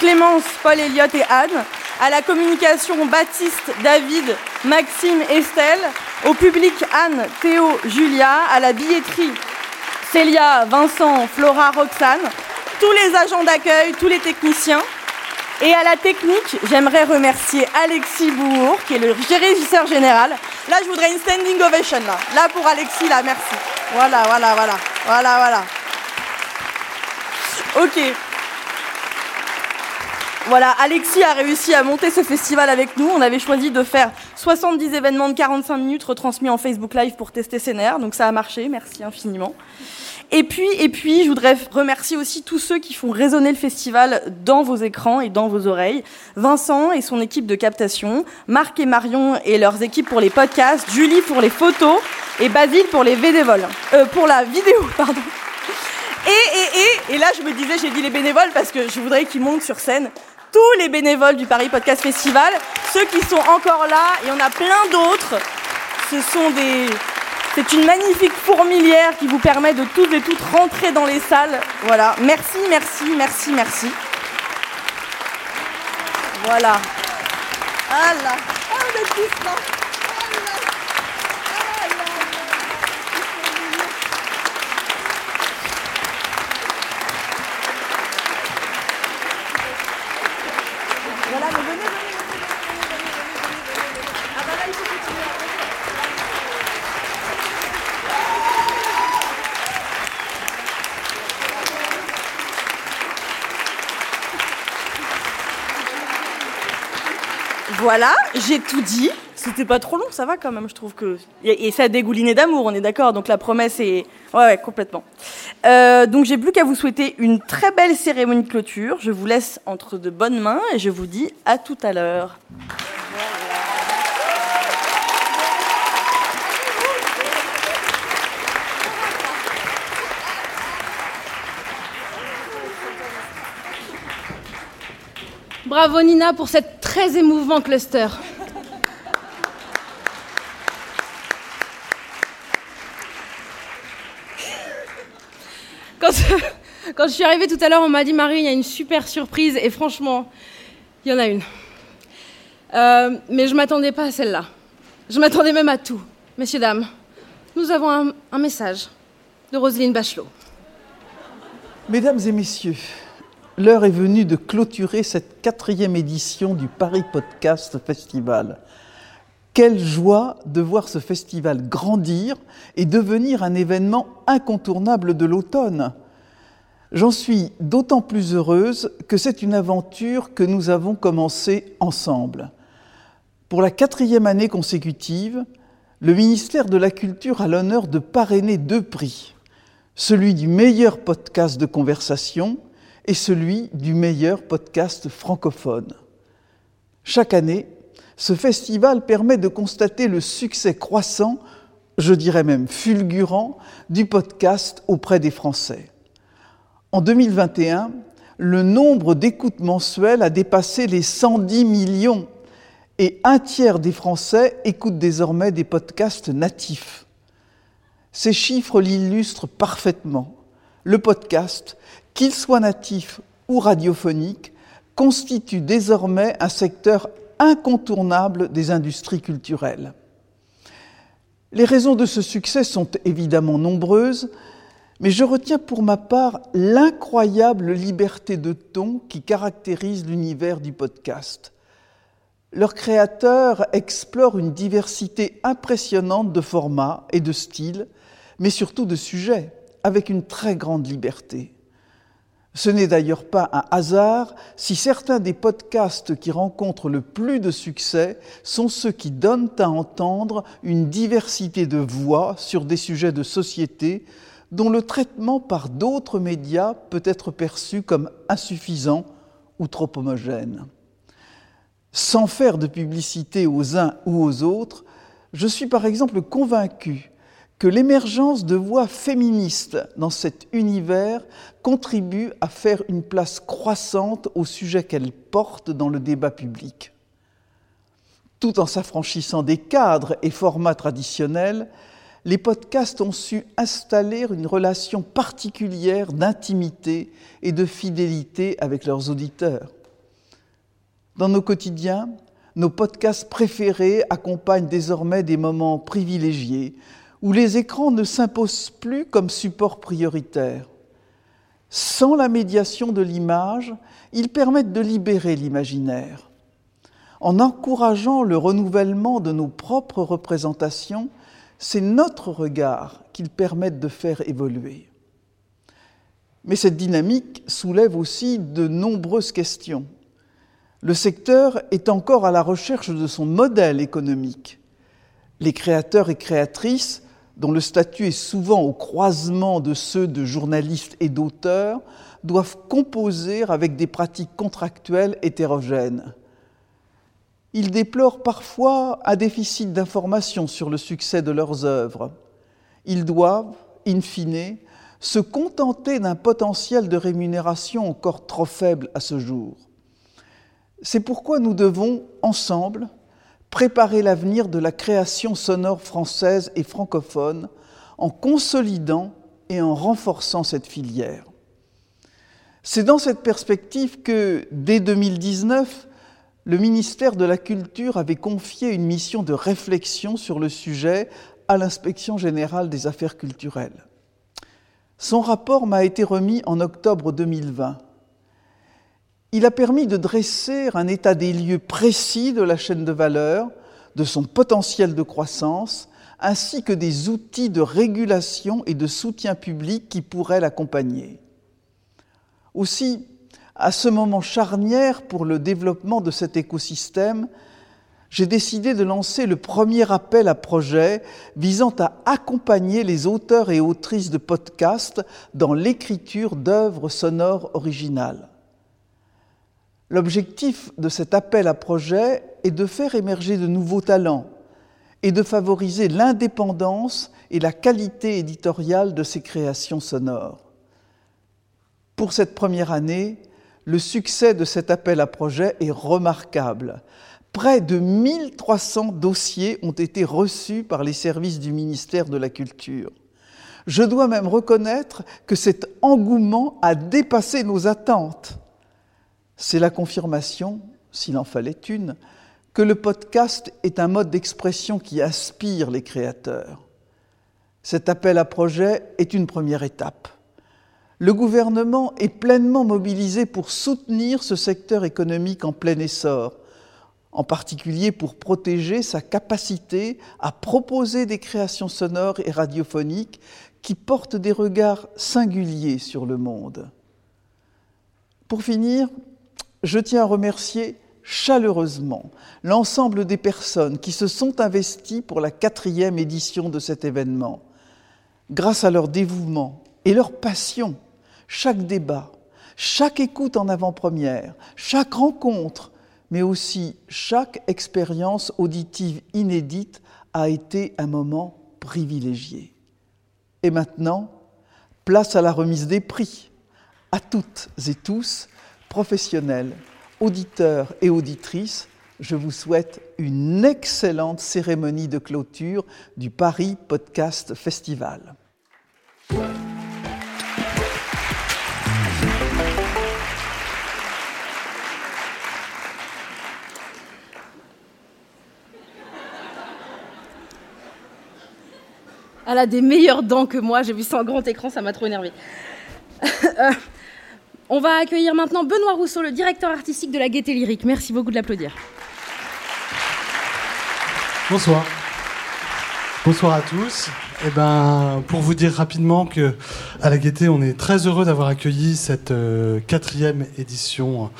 Clémence, Paul Elliott et Anne à la communication Baptiste, David, Maxime, Estelle, au public Anne, Théo, Julia, à la billetterie Célia, Vincent, Flora, Roxane, tous les agents d'accueil, tous les techniciens. Et à la technique, j'aimerais remercier Alexis Bourg, qui est le régisseur général. Là, je voudrais une standing ovation, là. Là, pour Alexis, là, merci. Voilà, voilà, voilà. Voilà, voilà. Ok. Voilà, Alexis a réussi à monter ce festival avec nous. On avait choisi de faire 70 événements de 45 minutes retransmis en Facebook Live pour tester nerfs. Donc ça a marché, merci infiniment. Et puis, et puis, je voudrais remercier aussi tous ceux qui font résonner le festival dans vos écrans et dans vos oreilles. Vincent et son équipe de captation, Marc et Marion et leurs équipes pour les podcasts, Julie pour les photos et Basile pour les bénévoles. Euh, pour la vidéo, <laughs> pardon. Et, et, et, et là, je me disais, j'ai dit les bénévoles parce que je voudrais qu'ils montent sur scène tous les bénévoles du Paris Podcast Festival, ceux qui sont encore là, et on a plein d'autres. Ce sont des. C'est une magnifique fourmilière qui vous permet de toutes et toutes rentrer dans les salles. Voilà. Merci, merci, merci, merci. Voilà. Ah là. Ah, Voilà, j'ai tout dit. C'était pas trop long, ça va quand même, je trouve que. Et ça a dégouliné d'amour, on est d'accord, donc la promesse est. Ouais, ouais, complètement. Euh, donc j'ai plus qu'à vous souhaiter une très belle cérémonie de clôture. Je vous laisse entre de bonnes mains et je vous dis à tout à l'heure. Bravo Nina pour cette très émouvant cluster. Quand, <laughs> quand, je suis arrivée tout à l'heure, on m'a dit Marie, il y a une super surprise et franchement, il y en a une. Euh, mais je m'attendais pas à celle-là. Je m'attendais même à tout. Messieurs, dames, nous avons un, un message de Roselyne Bachelot. Mesdames et messieurs, l'heure est venue de clôturer cette quatrième édition du Paris Podcast Festival. Quelle joie de voir ce festival grandir et devenir un événement incontournable de l'automne. J'en suis d'autant plus heureuse que c'est une aventure que nous avons commencée ensemble. Pour la quatrième année consécutive, le ministère de la Culture a l'honneur de parrainer deux prix, celui du meilleur podcast de conversation et celui du meilleur podcast francophone. Chaque année, ce festival permet de constater le succès croissant, je dirais même fulgurant, du podcast auprès des Français. En 2021, le nombre d'écoutes mensuelles a dépassé les 110 millions et un tiers des Français écoutent désormais des podcasts natifs. Ces chiffres l'illustrent parfaitement. Le podcast qu'il soit natif ou radiophonique, constitue désormais un secteur incontournable des industries culturelles. Les raisons de ce succès sont évidemment nombreuses, mais je retiens pour ma part l'incroyable liberté de ton qui caractérise l'univers du podcast. Leurs créateurs explorent une diversité impressionnante de formats et de styles, mais surtout de sujets, avec une très grande liberté. Ce n'est d'ailleurs pas un hasard si certains des podcasts qui rencontrent le plus de succès sont ceux qui donnent à entendre une diversité de voix sur des sujets de société dont le traitement par d'autres médias peut être perçu comme insuffisant ou trop homogène. Sans faire de publicité aux uns ou aux autres, je suis par exemple convaincu que l'émergence de voix féministes dans cet univers contribue à faire une place croissante au sujet qu'elles portent dans le débat public. Tout en s'affranchissant des cadres et formats traditionnels, les podcasts ont su installer une relation particulière d'intimité et de fidélité avec leurs auditeurs. Dans nos quotidiens, nos podcasts préférés accompagnent désormais des moments privilégiés où les écrans ne s'imposent plus comme support prioritaire. Sans la médiation de l'image, ils permettent de libérer l'imaginaire. En encourageant le renouvellement de nos propres représentations, c'est notre regard qu'ils permettent de faire évoluer. Mais cette dynamique soulève aussi de nombreuses questions. Le secteur est encore à la recherche de son modèle économique. Les créateurs et créatrices, dont le statut est souvent au croisement de ceux de journalistes et d'auteurs, doivent composer avec des pratiques contractuelles hétérogènes. Ils déplorent parfois un déficit d'information sur le succès de leurs œuvres. Ils doivent, in fine, se contenter d'un potentiel de rémunération encore trop faible à ce jour. C'est pourquoi nous devons, ensemble, préparer l'avenir de la création sonore française et francophone en consolidant et en renforçant cette filière. C'est dans cette perspective que, dès 2019, le ministère de la Culture avait confié une mission de réflexion sur le sujet à l'inspection générale des affaires culturelles. Son rapport m'a été remis en octobre 2020. Il a permis de dresser un état des lieux précis de la chaîne de valeur, de son potentiel de croissance, ainsi que des outils de régulation et de soutien public qui pourraient l'accompagner. Aussi, à ce moment charnière pour le développement de cet écosystème, j'ai décidé de lancer le premier appel à projet visant à accompagner les auteurs et autrices de podcasts dans l'écriture d'œuvres sonores originales. L'objectif de cet appel à projet est de faire émerger de nouveaux talents et de favoriser l'indépendance et la qualité éditoriale de ces créations sonores. Pour cette première année, le succès de cet appel à projet est remarquable. Près de 1300 dossiers ont été reçus par les services du ministère de la Culture. Je dois même reconnaître que cet engouement a dépassé nos attentes. C'est la confirmation, s'il en fallait une, que le podcast est un mode d'expression qui aspire les créateurs. Cet appel à projet est une première étape le gouvernement est pleinement mobilisé pour soutenir ce secteur économique en plein essor, en particulier pour protéger sa capacité à proposer des créations sonores et radiophoniques qui portent des regards singuliers sur le monde. Pour finir, je tiens à remercier chaleureusement l'ensemble des personnes qui se sont investies pour la quatrième édition de cet événement. Grâce à leur dévouement et leur passion, chaque débat, chaque écoute en avant-première, chaque rencontre, mais aussi chaque expérience auditive inédite a été un moment privilégié. Et maintenant, place à la remise des prix. À toutes et tous, professionnels, auditeurs et auditrices, je vous souhaite une excellente cérémonie de clôture du Paris Podcast Festival. Elle a des meilleures dents que moi. J'ai vu ça en grand écran, ça m'a trop énervé. <laughs> On va accueillir maintenant Benoît Rousseau, le directeur artistique de la Gaieté Lyrique. Merci beaucoup de l'applaudir. Bonsoir. Bonsoir à tous. Eh ben, pour vous dire rapidement que à la Gaieté, on est très heureux d'avoir accueilli cette euh, quatrième édition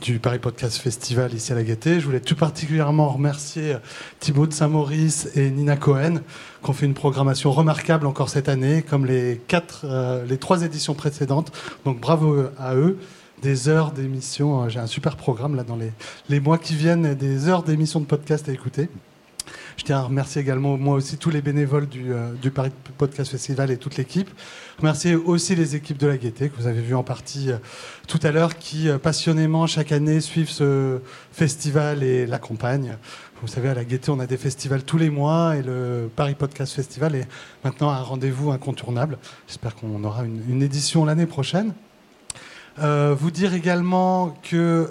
du Paris Podcast Festival ici à la Gaîté. Je voulais tout particulièrement remercier Thibaut de Saint-Maurice et Nina Cohen qui ont fait une programmation remarquable encore cette année, comme les, quatre, euh, les trois éditions précédentes. Donc bravo à eux. des heures d'émissions. J'ai un super programme là dans les, les mois qui viennent, des heures d'émissions de podcast à écouter. Je tiens à remercier également, moi aussi, tous les bénévoles du, euh, du Paris Podcast Festival et toute l'équipe. Remercier aussi les équipes de la Gaieté, que vous avez vu en partie euh, tout à l'heure, qui euh, passionnément, chaque année, suivent ce festival et l'accompagnent. Vous savez, à la Gaieté, on a des festivals tous les mois et le Paris Podcast Festival est maintenant un rendez-vous incontournable. J'espère qu'on aura une, édition l'année prochaine. Vous dire également que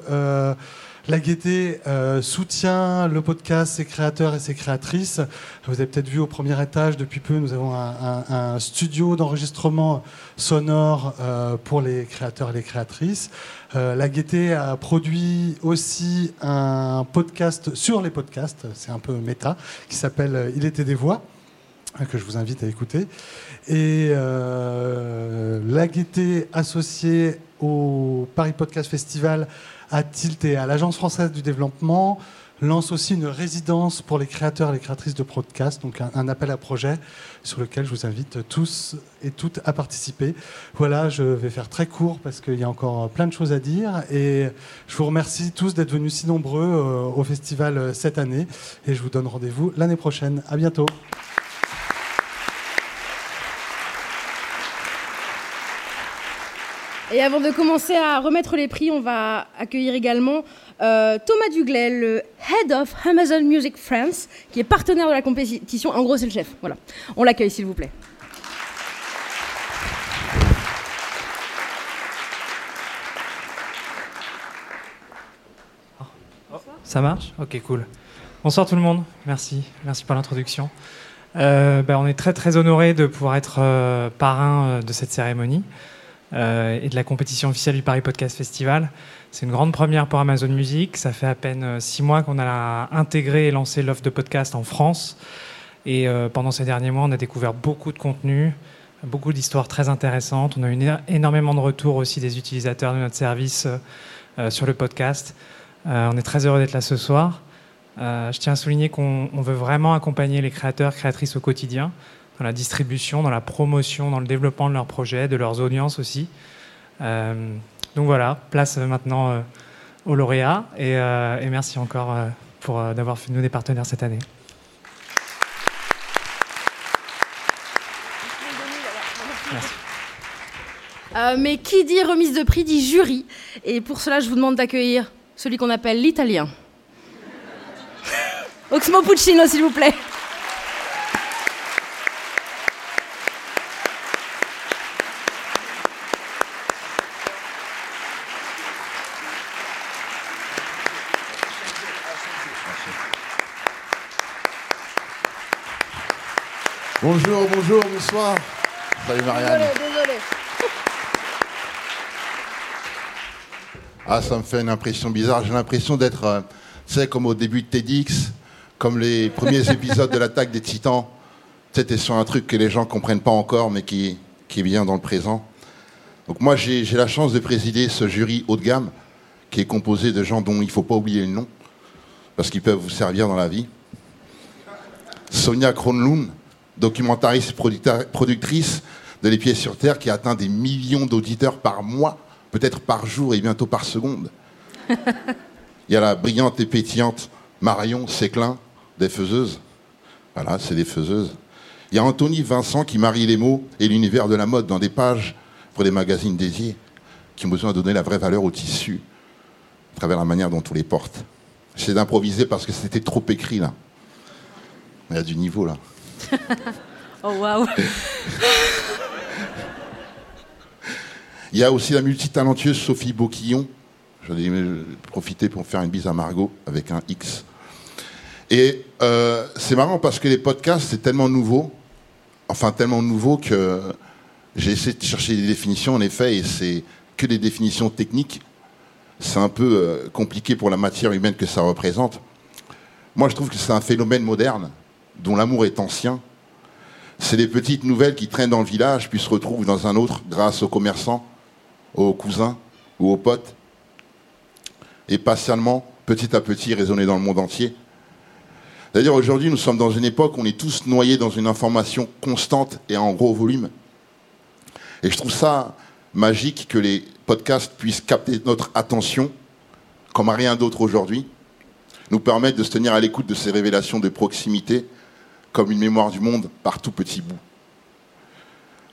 la Gaieté euh, soutient le podcast, ses créateurs et ses créatrices. Vous avez peut-être vu au premier étage, depuis peu, nous avons un, studio d'enregistrement sonore euh, pour les créateurs et les créatrices. Euh, la Gaieté a produit aussi un podcast sur les podcasts, c'est un peu méta, qui s'appelle Il était des voix euh, que je vous invite à écouter. Et la gaieté associée au Paris Podcast Festival à Tilt et à l'Agence française du développement lance aussi une résidence pour les créateurs et les créatrices de podcasts, donc un, un appel à projet sur lequel je vous invite tous et toutes à participer. Voilà, je vais faire très court parce qu'il y a encore plein de choses à dire et je vous remercie tous d'être venus si nombreux euh, au festival euh, cette année et je vous donne rendez-vous l'année prochaine. À bientôt. Et avant de commencer à remettre les prix, on va accueillir également euh, Thomas Duglet, le Head of Amazon Music France, qui est partenaire de la compétition. En gros, c'est le chef. Voilà. On l'accueille, s'il vous plaît. Ça marche? Ok, cool. Bonsoir tout le monde. Merci. Merci pour l'introduction. Euh, ben, on est très très honoré de pouvoir être euh, parrain de cette cérémonie euh, et de la compétition officielle du Paris Podcast Festival. C'est une grande première pour Amazon Music. Ça fait à peine euh, six mois qu'on a intégré et lancé l'offre de podcast en France. Et euh, pendant ces derniers mois, on a découvert beaucoup de contenu, beaucoup d'histoires très intéressantes. On a eu éno- énormément de retours aussi des utilisateurs de notre service sur le podcast. On est très heureux d'être là ce soir. Je tiens à souligner qu'on on veut vraiment accompagner les créateurs, créatrices au quotidien, dans la distribution, dans la promotion, dans le développement de leurs projets, de leurs audiences aussi. Euh, donc voilà, place maintenant euh, aux lauréats et, euh, et merci encore pour d'avoir fait de nous des partenaires cette année. Merci. Mais qui dit remise de prix dit jury. Et pour cela, je vous demande d'accueillir celui qu'on appelle l'italien. <laughs> Oxmo Puccino, s'il vous plaît. Bonjour, bonjour, bonsoir. Salut Marianne. désolé. Ah, ça me fait une impression bizarre. J'ai l'impression d'être, euh, tu sais, comme au début de TEDx, comme les premiers <laughs> épisodes de l'attaque des titans. Tu sais, t'es sur un truc que les gens comprennent pas encore, mais qui, qui est bien dans le présent. Donc moi, j'ai j'ai la chance de présider ce jury haut de gamme, qui est composé de gens dont il faut pas oublier le nom, parce qu'ils peuvent vous servir dans la vie. Sonia Kronlund, documentariste productrice de Les Pieds sur Terre, qui atteint des millions d'auditeurs par mois, peut-être par jour et bientôt par seconde. <laughs> Il y a la brillante et pétillante Marion Séclin, des faiseuses. Voilà, c'est des faiseuses. Il y a Anthony Vincent qui marie les mots et l'univers de la mode dans des pages pour des magazines dédiés qui ont besoin de donner la vraie valeur au tissu à travers la manière dont on les porte. J'essaie d'improviser parce que c'était trop écrit là. Il y a du niveau là. <laughs> Oh waouh. <laughs> Il y a aussi la multitalentueuse Sophie Boquillon. J'en ai profité pour faire une bise à Margot avec un X. Et euh, c'est marrant parce que les podcasts, c'est tellement nouveau, enfin tellement nouveau que j'ai essayé de chercher des définitions, en effet, et c'est que des définitions techniques. C'est un peu euh, compliqué pour la matière humaine que ça représente. Moi, je trouve que c'est un phénomène moderne, dont l'amour est ancien. C'est des petites nouvelles qui traînent dans le village, puis se retrouvent dans un autre grâce aux commerçants, aux cousins ou aux potes. Et patiemment, petit à petit, résonner dans le monde entier. D'ailleurs, aujourd'hui, nous sommes dans une époque où on est tous noyés dans une information constante et en gros volume. Et je trouve ça magique que les podcast puisse capter notre attention comme à rien d'autre aujourd'hui, nous permettre de se tenir à l'écoute de ces révélations de proximité comme une mémoire du monde par tout petit bout.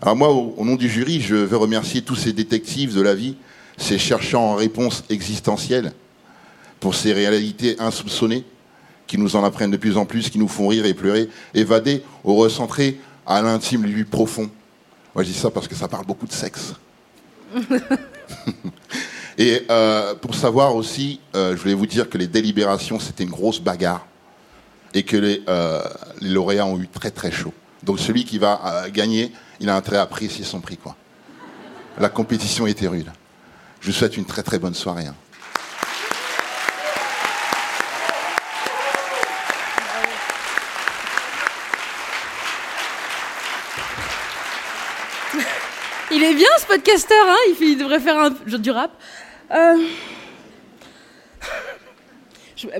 Alors moi, au, nom du jury, je veux remercier tous ces détectives de la vie, ces chercheurs en réponse existentielle, pour ces réalités insoupçonnées qui nous en apprennent de plus en plus, qui nous font rire et pleurer, évader ou recentrer à l'intime, lui profond. Moi, je dis ça parce que ça parle beaucoup de sexe. <laughs> et euh, pour savoir aussi, euh, je voulais vous dire que les délibérations, c'était une grosse bagarre et que les, euh, les, lauréats ont eu très très chaud. Donc celui qui va gagner, il a intérêt à apprécier son prix. Quoi. La compétition était rude. Je vous souhaite une très très bonne soirée. Hein. Il est bien ce podcaster, hein il, devrait faire un, du rap. Euh,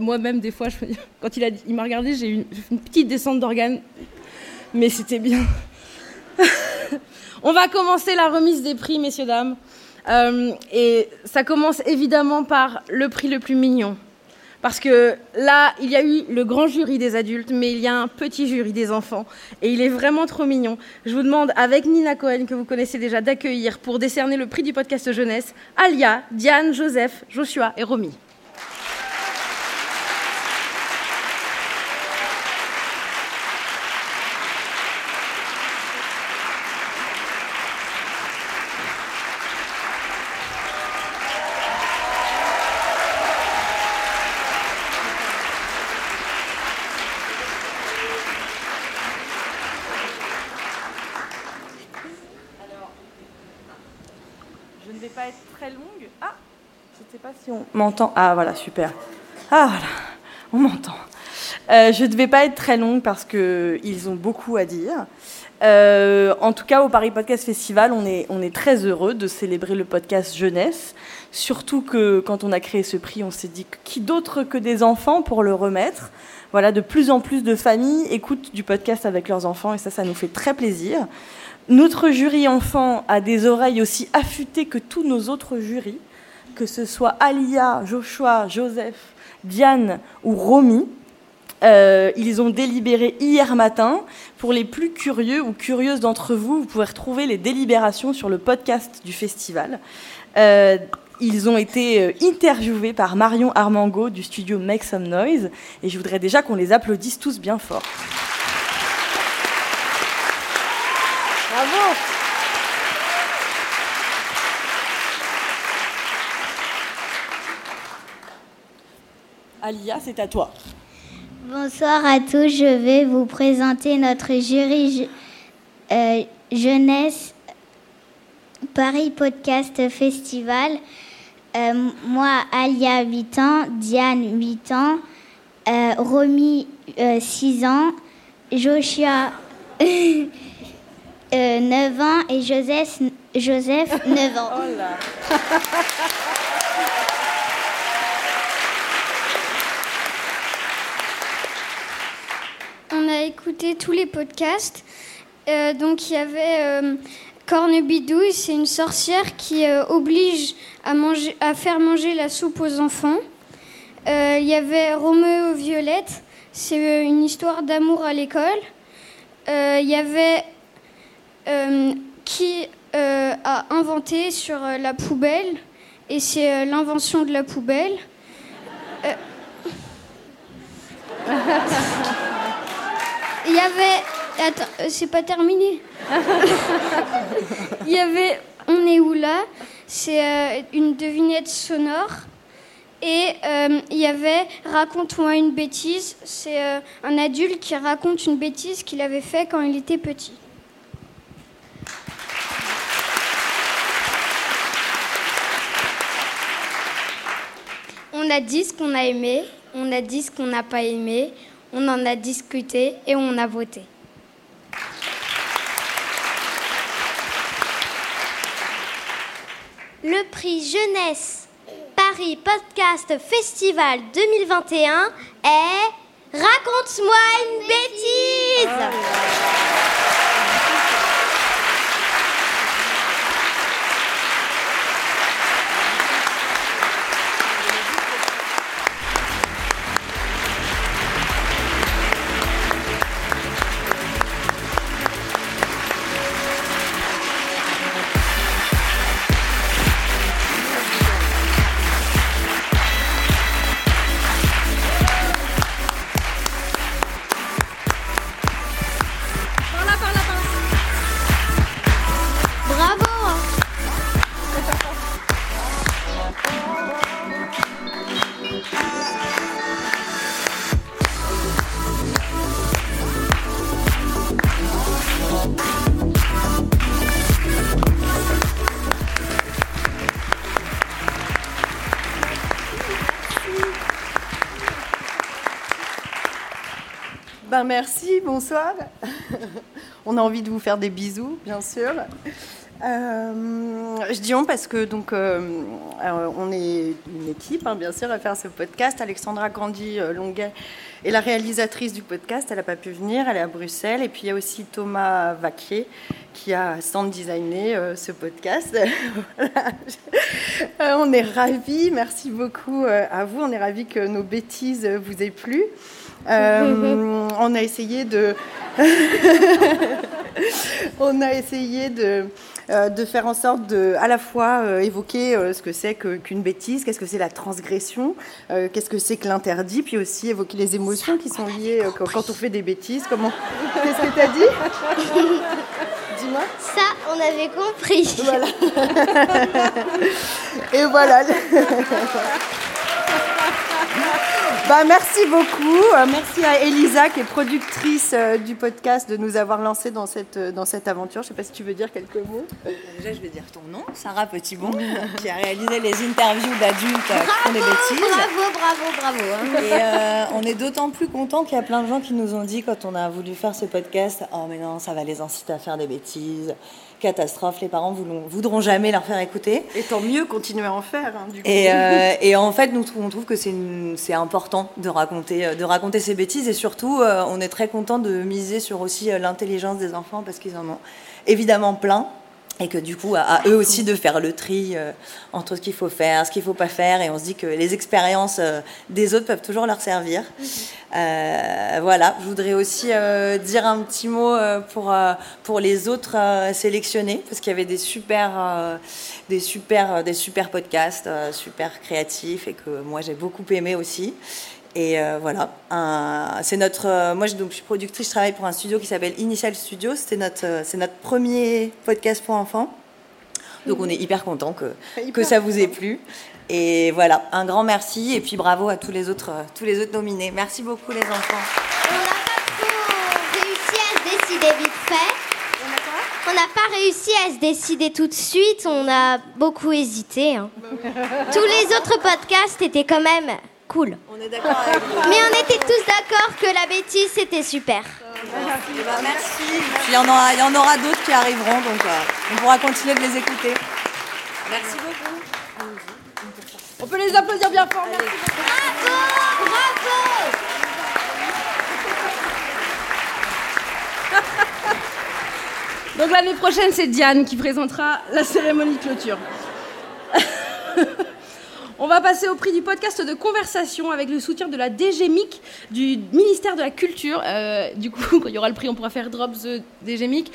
moi-même, des fois, quand il, m'a regardé, j'ai eu une, petite descente d'organes, mais c'était bien. <laughs> On va commencer la remise des prix, messieurs, dames. Euh, et ça commence évidemment par le prix le plus mignon. Parce que là, il y a eu le grand jury des adultes, mais il y a un petit jury des enfants. Et il est vraiment trop mignon. Je vous demande, avec Nina Cohen, que vous connaissez déjà, d'accueillir pour décerner le prix du podcast jeunesse, Alia, Diane, Joseph, Joshua et Romy. M'entend Ah voilà, super. Ah voilà, on m'entend. Euh, je ne vais pas être très longue parce qu'ils ont beaucoup à dire. Euh, en tout cas, au Paris Podcast Festival, on est, on est très heureux de célébrer le podcast jeunesse. Surtout que quand on a créé ce prix, on s'est dit qui d'autre que des enfants pour le remettre? Voilà, de plus en plus de familles écoutent du podcast avec leurs enfants et ça, ça nous fait très plaisir. Notre jury enfant a des oreilles aussi affûtées que tous nos autres jurys que ce soit Alia, Joshua, Joseph, Diane ou Romy. Euh, ils ont délibéré hier matin. Pour les plus curieux ou curieuses d'entre vous, vous pouvez retrouver les délibérations sur le podcast du festival. Euh, ils ont été euh, interviewés par Marion Armango du studio Make Some Noise et je voudrais déjà qu'on les applaudisse tous bien fort. Bravo Alia, c'est à toi. Bonsoir à tous, je vais vous présenter notre jury euh, jeunesse Paris Podcast Festival. Euh, moi, Alia, 8 ans, Diane, 8 ans, euh, Romy, 6 ans, Joshua, <laughs> 9 ans et Joseph, Joseph 9 ans. Oh <laughs> on a écouté tous les podcasts. Euh, donc il y avait euh, Cornebidouille, c'est une sorcière qui euh, oblige à, faire manger la soupe aux enfants. il y avait Roméo Violette, c'est une histoire d'amour à l'école. il y avait qui a inventé sur la poubelle, et c'est l'invention de la poubelle. <laughs> Il y avait. Attends, euh, c'est pas terminé. <laughs> Il y avait On est où là? C'est euh, une devinette sonore. Et euh, il y avait Raconte-moi une bêtise. C'est un adulte qui raconte une bêtise qu'il avait fait quand il était petit. On a dit ce qu'on a aimé, on a dit ce qu'on n'a pas aimé, on en a discuté et on a voté. Le prix Jeunesse Paris Podcast Festival 2021 est Raconte-moi une bêtise ben merci, bonsoir. <laughs> on a envie de vous faire des bisous, bien sûr. Euh, je dis on parce que donc euh, on est une équipe, hein, bien sûr, à faire ce podcast. Alexandra Grandi euh, Longuet est la réalisatrice du podcast. Elle n'a pas pu venir, elle est à Bruxelles. Et puis il y a aussi Thomas Vaquier qui a sound designé ce podcast. <laughs> on est ravis, merci beaucoup à vous. On est ravis que nos bêtises vous aient plu. On a essayé de, <laughs> on a essayé de euh, de faire en sorte de à la fois euh, évoquer euh, ce que c'est qu'une bêtise, qu'est-ce que c'est la transgression, qu'est-ce que c'est que l'interdit, puis aussi évoquer les émotions qui sont liées quand, on fait des bêtises. Comment Qu'est-ce que tu as dit? <laughs> Dis-moi. Ça, on avait compris. Voilà. <laughs> Et voilà. Bah, merci beaucoup. Euh, merci à Elisa, qui est productrice euh, du podcast, de nous avoir lancé dans cette, euh, dans cette aventure. Je ne sais pas si tu veux dire quelques mots. Déjà, je vais dire ton nom, Sarah Petitbon, <laughs> qui a réalisé les interviews d'adultes qui font des bêtises. Bravo, bravo, bravo. Hein. Et on est d'autant plus content qu'il y a plein de gens qui nous ont dit, quand on a voulu faire ce podcast, Oh, mais non, ça va les inciter à faire des bêtises catastrophe. Les parents voudront jamais leur faire écouter. Et tant mieux, continuer à en faire. Hein, du coup. Et, <laughs> euh, et, en fait, nous on trouve que c'est important de raconter, euh, de raconter ces bêtises. Et surtout, euh, on est très content de miser sur aussi l'intelligence des enfants parce qu'ils en ont évidemment plein et que du coup, à, eux aussi de faire le tri euh, entre ce qu'il faut faire, ce qu'il ne faut pas faire, et on se dit que les expériences euh, des autres peuvent toujours leur servir. Euh, voilà, je voudrais aussi dire un petit mot pour, pour les autres sélectionnés, parce qu'il y avait des super, des super, des super podcasts, super créatifs, et que moi j'ai beaucoup aimé aussi. Et euh, voilà, c'est notre. Euh, moi, je, donc, je suis productrice, je travaille pour un studio qui s'appelle Initial Studio. C'était notre, euh, c'est notre premier podcast pour enfants. Donc, on est hyper content que, <laughs> que ça vous ait plu. Et voilà, un grand merci et puis bravo à tous les autres, tous les autres nominés. Merci beaucoup, les enfants. On n'a pas réussi à se décider vite fait. On n'a pas réussi à se décider tout de suite. On a beaucoup hésité. Hein. Tous les autres podcasts étaient quand même cool. On est d'accord avec Mais on était tous d'accord que la bêtise, c'était super. Merci. Ben, merci. il y en aura, il y en aura d'autres qui arriveront, donc euh, on pourra continuer de les écouter. Merci beaucoup. On peut les applaudir bien fort. Bravo, bravo. Donc l'année prochaine, c'est Diane qui présentera la cérémonie de clôture. <laughs> On va passer au prix du podcast de conversation avec le soutien de la DGMIC du ministère de la Culture. Euh, du coup, <laughs> quand il y aura le prix, on pourra faire drop the DGMIC.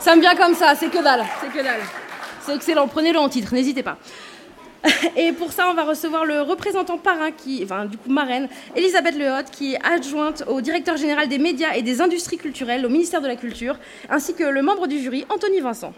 Ça me vient comme ça, c'est que dalle, c'est que dalle. C'est excellent, prenez-le en titre, n'hésitez pas. <laughs> Et pour ça, on va recevoir le représentant parrain, qui, enfin, du coup, marraine, Elisabeth Lehotte, qui est adjointe au directeur général des médias et des industries culturelles au ministère de la Culture, ainsi que le membre du jury, Anthony Vincent.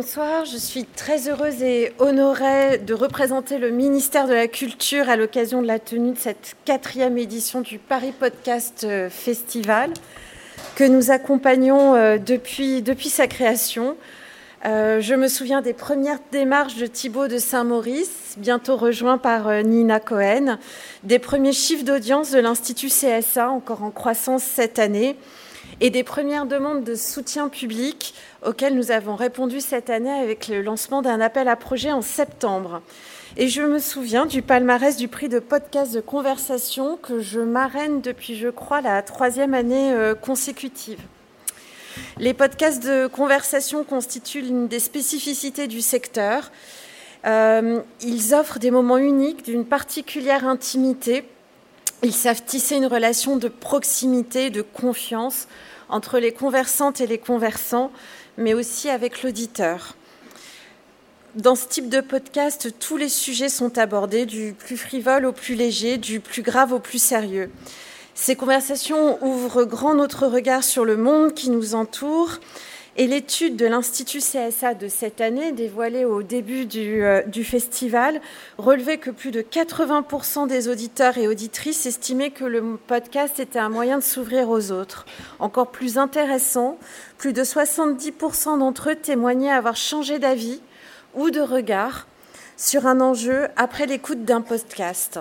Bonsoir, je suis très heureuse et honorée de représenter le ministère de la Culture à l'occasion de la tenue de cette quatrième édition du Paris Podcast euh, Festival que nous accompagnons euh, depuis, depuis sa création. Euh, je me souviens des premières démarches de Thibaut de Saint-Maurice, bientôt rejoint par Nina Cohen, des premiers chiffres d'audience de l'Institut CSA, encore en croissance cette année, et des premières demandes de soutien public auxquelles nous avons répondu cette année avec le lancement d'un appel à projet en septembre. Et je me souviens du palmarès du prix de podcast de conversation que je marraine depuis, je crois, la troisième année euh, consécutive. Les podcasts de conversation constituent l'une des spécificités du secteur. Euh, ils offrent des moments uniques d'une particulière intimité. Ils savent tisser une relation de proximité, de confiance entre les conversantes et les conversants, mais aussi avec l'auditeur. Dans ce type de podcast, tous les sujets sont abordés, du plus frivole au plus léger, du plus grave au plus sérieux. Ces conversations ouvrent grand notre regard sur le monde qui nous entoure Et l'étude de l'Institut CSA de cette année, dévoilée au début du, euh, festival, relevait que plus de 80% des auditeurs et auditrices estimaient que le podcast était un moyen de s'ouvrir aux autres. Encore plus intéressant, plus de 70% d'entre eux témoignaient avoir changé d'avis ou de regard sur un enjeu après l'écoute d'un podcast.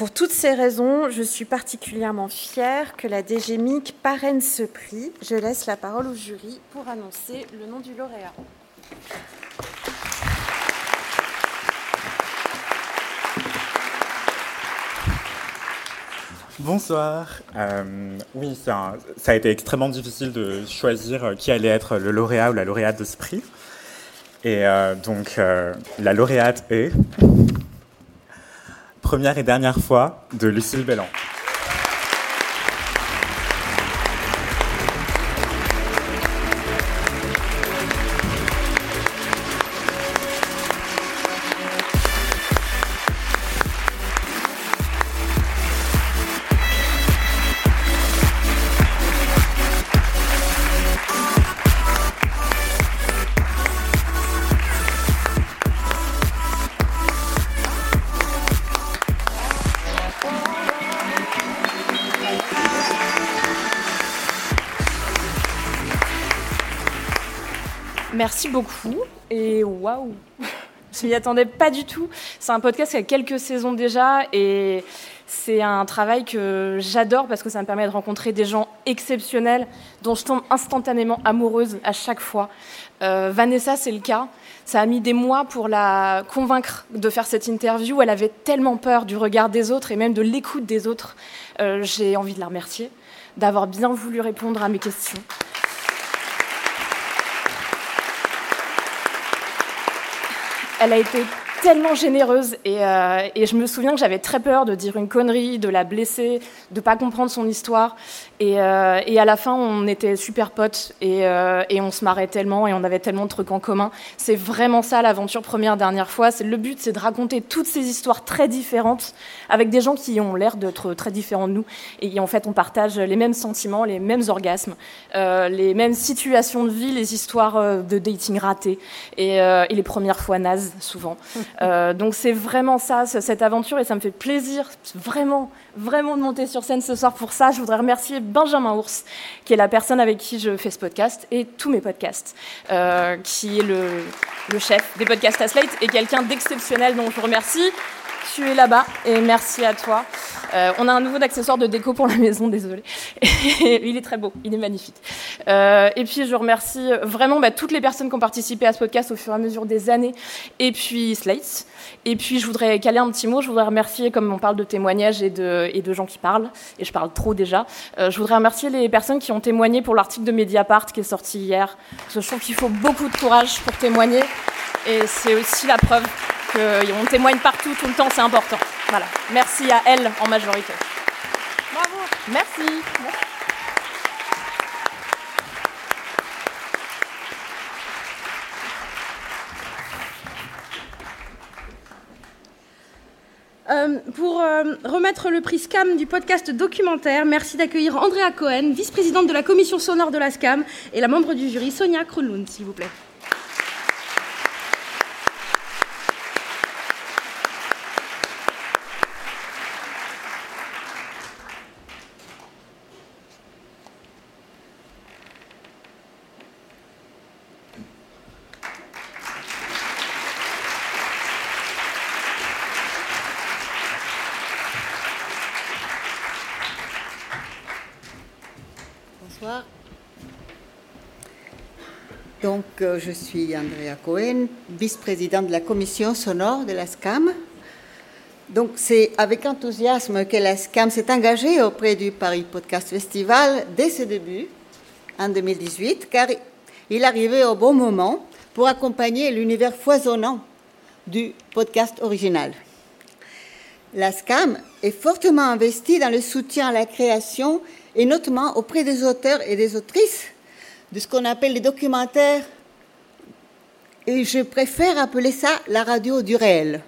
Pour toutes ces raisons, je suis particulièrement fière que la DGMIC parraine ce prix. Je laisse la parole au jury pour annoncer le nom du lauréat. Bonsoir. Euh, oui, ça, a été extrêmement difficile de choisir qui allait être le lauréat ou la lauréate de ce prix. Et euh, donc, euh, la lauréate est première et dernière fois de Lucille Bellan. Merci beaucoup. Et waouh Je m'y attendais pas du tout. C'est un podcast qui a quelques saisons déjà et c'est un travail que j'adore parce que ça me permet de rencontrer des gens exceptionnels dont je tombe instantanément amoureuse à chaque fois. Euh, Vanessa, c'est le cas. Ça a mis des mois pour la convaincre de faire cette interview. Elle avait tellement peur du regard des autres et même de l'écoute des autres. Euh, J'ai envie de la remercier d'avoir bien voulu répondre à mes questions. Elle a été tellement généreuse et, euh, et, je me souviens que j'avais très peur de dire une connerie, de la blesser, de pas comprendre son histoire. Et, euh, et à la fin, on était super potes et, euh, et, on se marrait tellement et on avait tellement de trucs en commun. C'est vraiment ça l'aventure première dernière fois. Le but, c'est de raconter toutes ces histoires très différentes avec des gens qui ont l'air d'être très différents de nous et en fait on partage les mêmes sentiments, les mêmes orgasmes, euh, les mêmes situations de vie, les histoires euh, de dating ratés et, euh, et les premières fois nazes souvent. <laughs> Euh, donc c'est vraiment ça, cette aventure, et ça me fait plaisir, vraiment, vraiment de monter sur scène ce soir pour ça. Je voudrais remercier Benjamin Ours, qui est la personne avec qui je fais ce podcast, et tous mes podcasts, euh, qui est le, le chef des podcasts à et quelqu'un d'exceptionnel dont je vous remercie. Tu es là-bas, et merci à toi. Euh, on a un nouveau accessoire de déco pour la maison, désolé. <laughs> il est très beau, il est magnifique. Euh, et puis je remercie vraiment bah, toutes les personnes qui ont participé à ce podcast au fur et à mesure des années. Et puis Slates. Et puis je voudrais caler un petit mot. Je voudrais remercier, comme on parle de témoignages et de, et de gens qui parlent, et je parle trop déjà, euh, je voudrais remercier les personnes qui ont témoigné pour l'article de Mediapart qui est sorti hier. Je trouve qu'il faut beaucoup de courage pour témoigner. Et c'est aussi la preuve qu'on témoigne partout, tout le temps, c'est important. Voilà. Merci à elle en majorité. Bravo. Merci. Merci. Euh, pour euh, remettre le prix SCAM du podcast documentaire, merci d'accueillir Andrea Cohen, vice-présidente de la commission sonore de la SCAM, et la membre du jury Sonia Kronlund, s'il vous plaît. Donc, euh, je suis Andrea Cohen, vice-présidente de la commission sonore de la SCAM. Donc, c'est avec enthousiasme que la SCAM s'est engagée auprès du Paris Podcast Festival dès ses débuts, en 2018, car il arrivait au bon moment pour accompagner l'univers foisonnant du podcast original. La SCAM est fortement investie dans le soutien à la création et notamment auprès des auteurs et des autrices de ce qu'on appelle les documentaires, et je préfère appeler ça la radio du réel.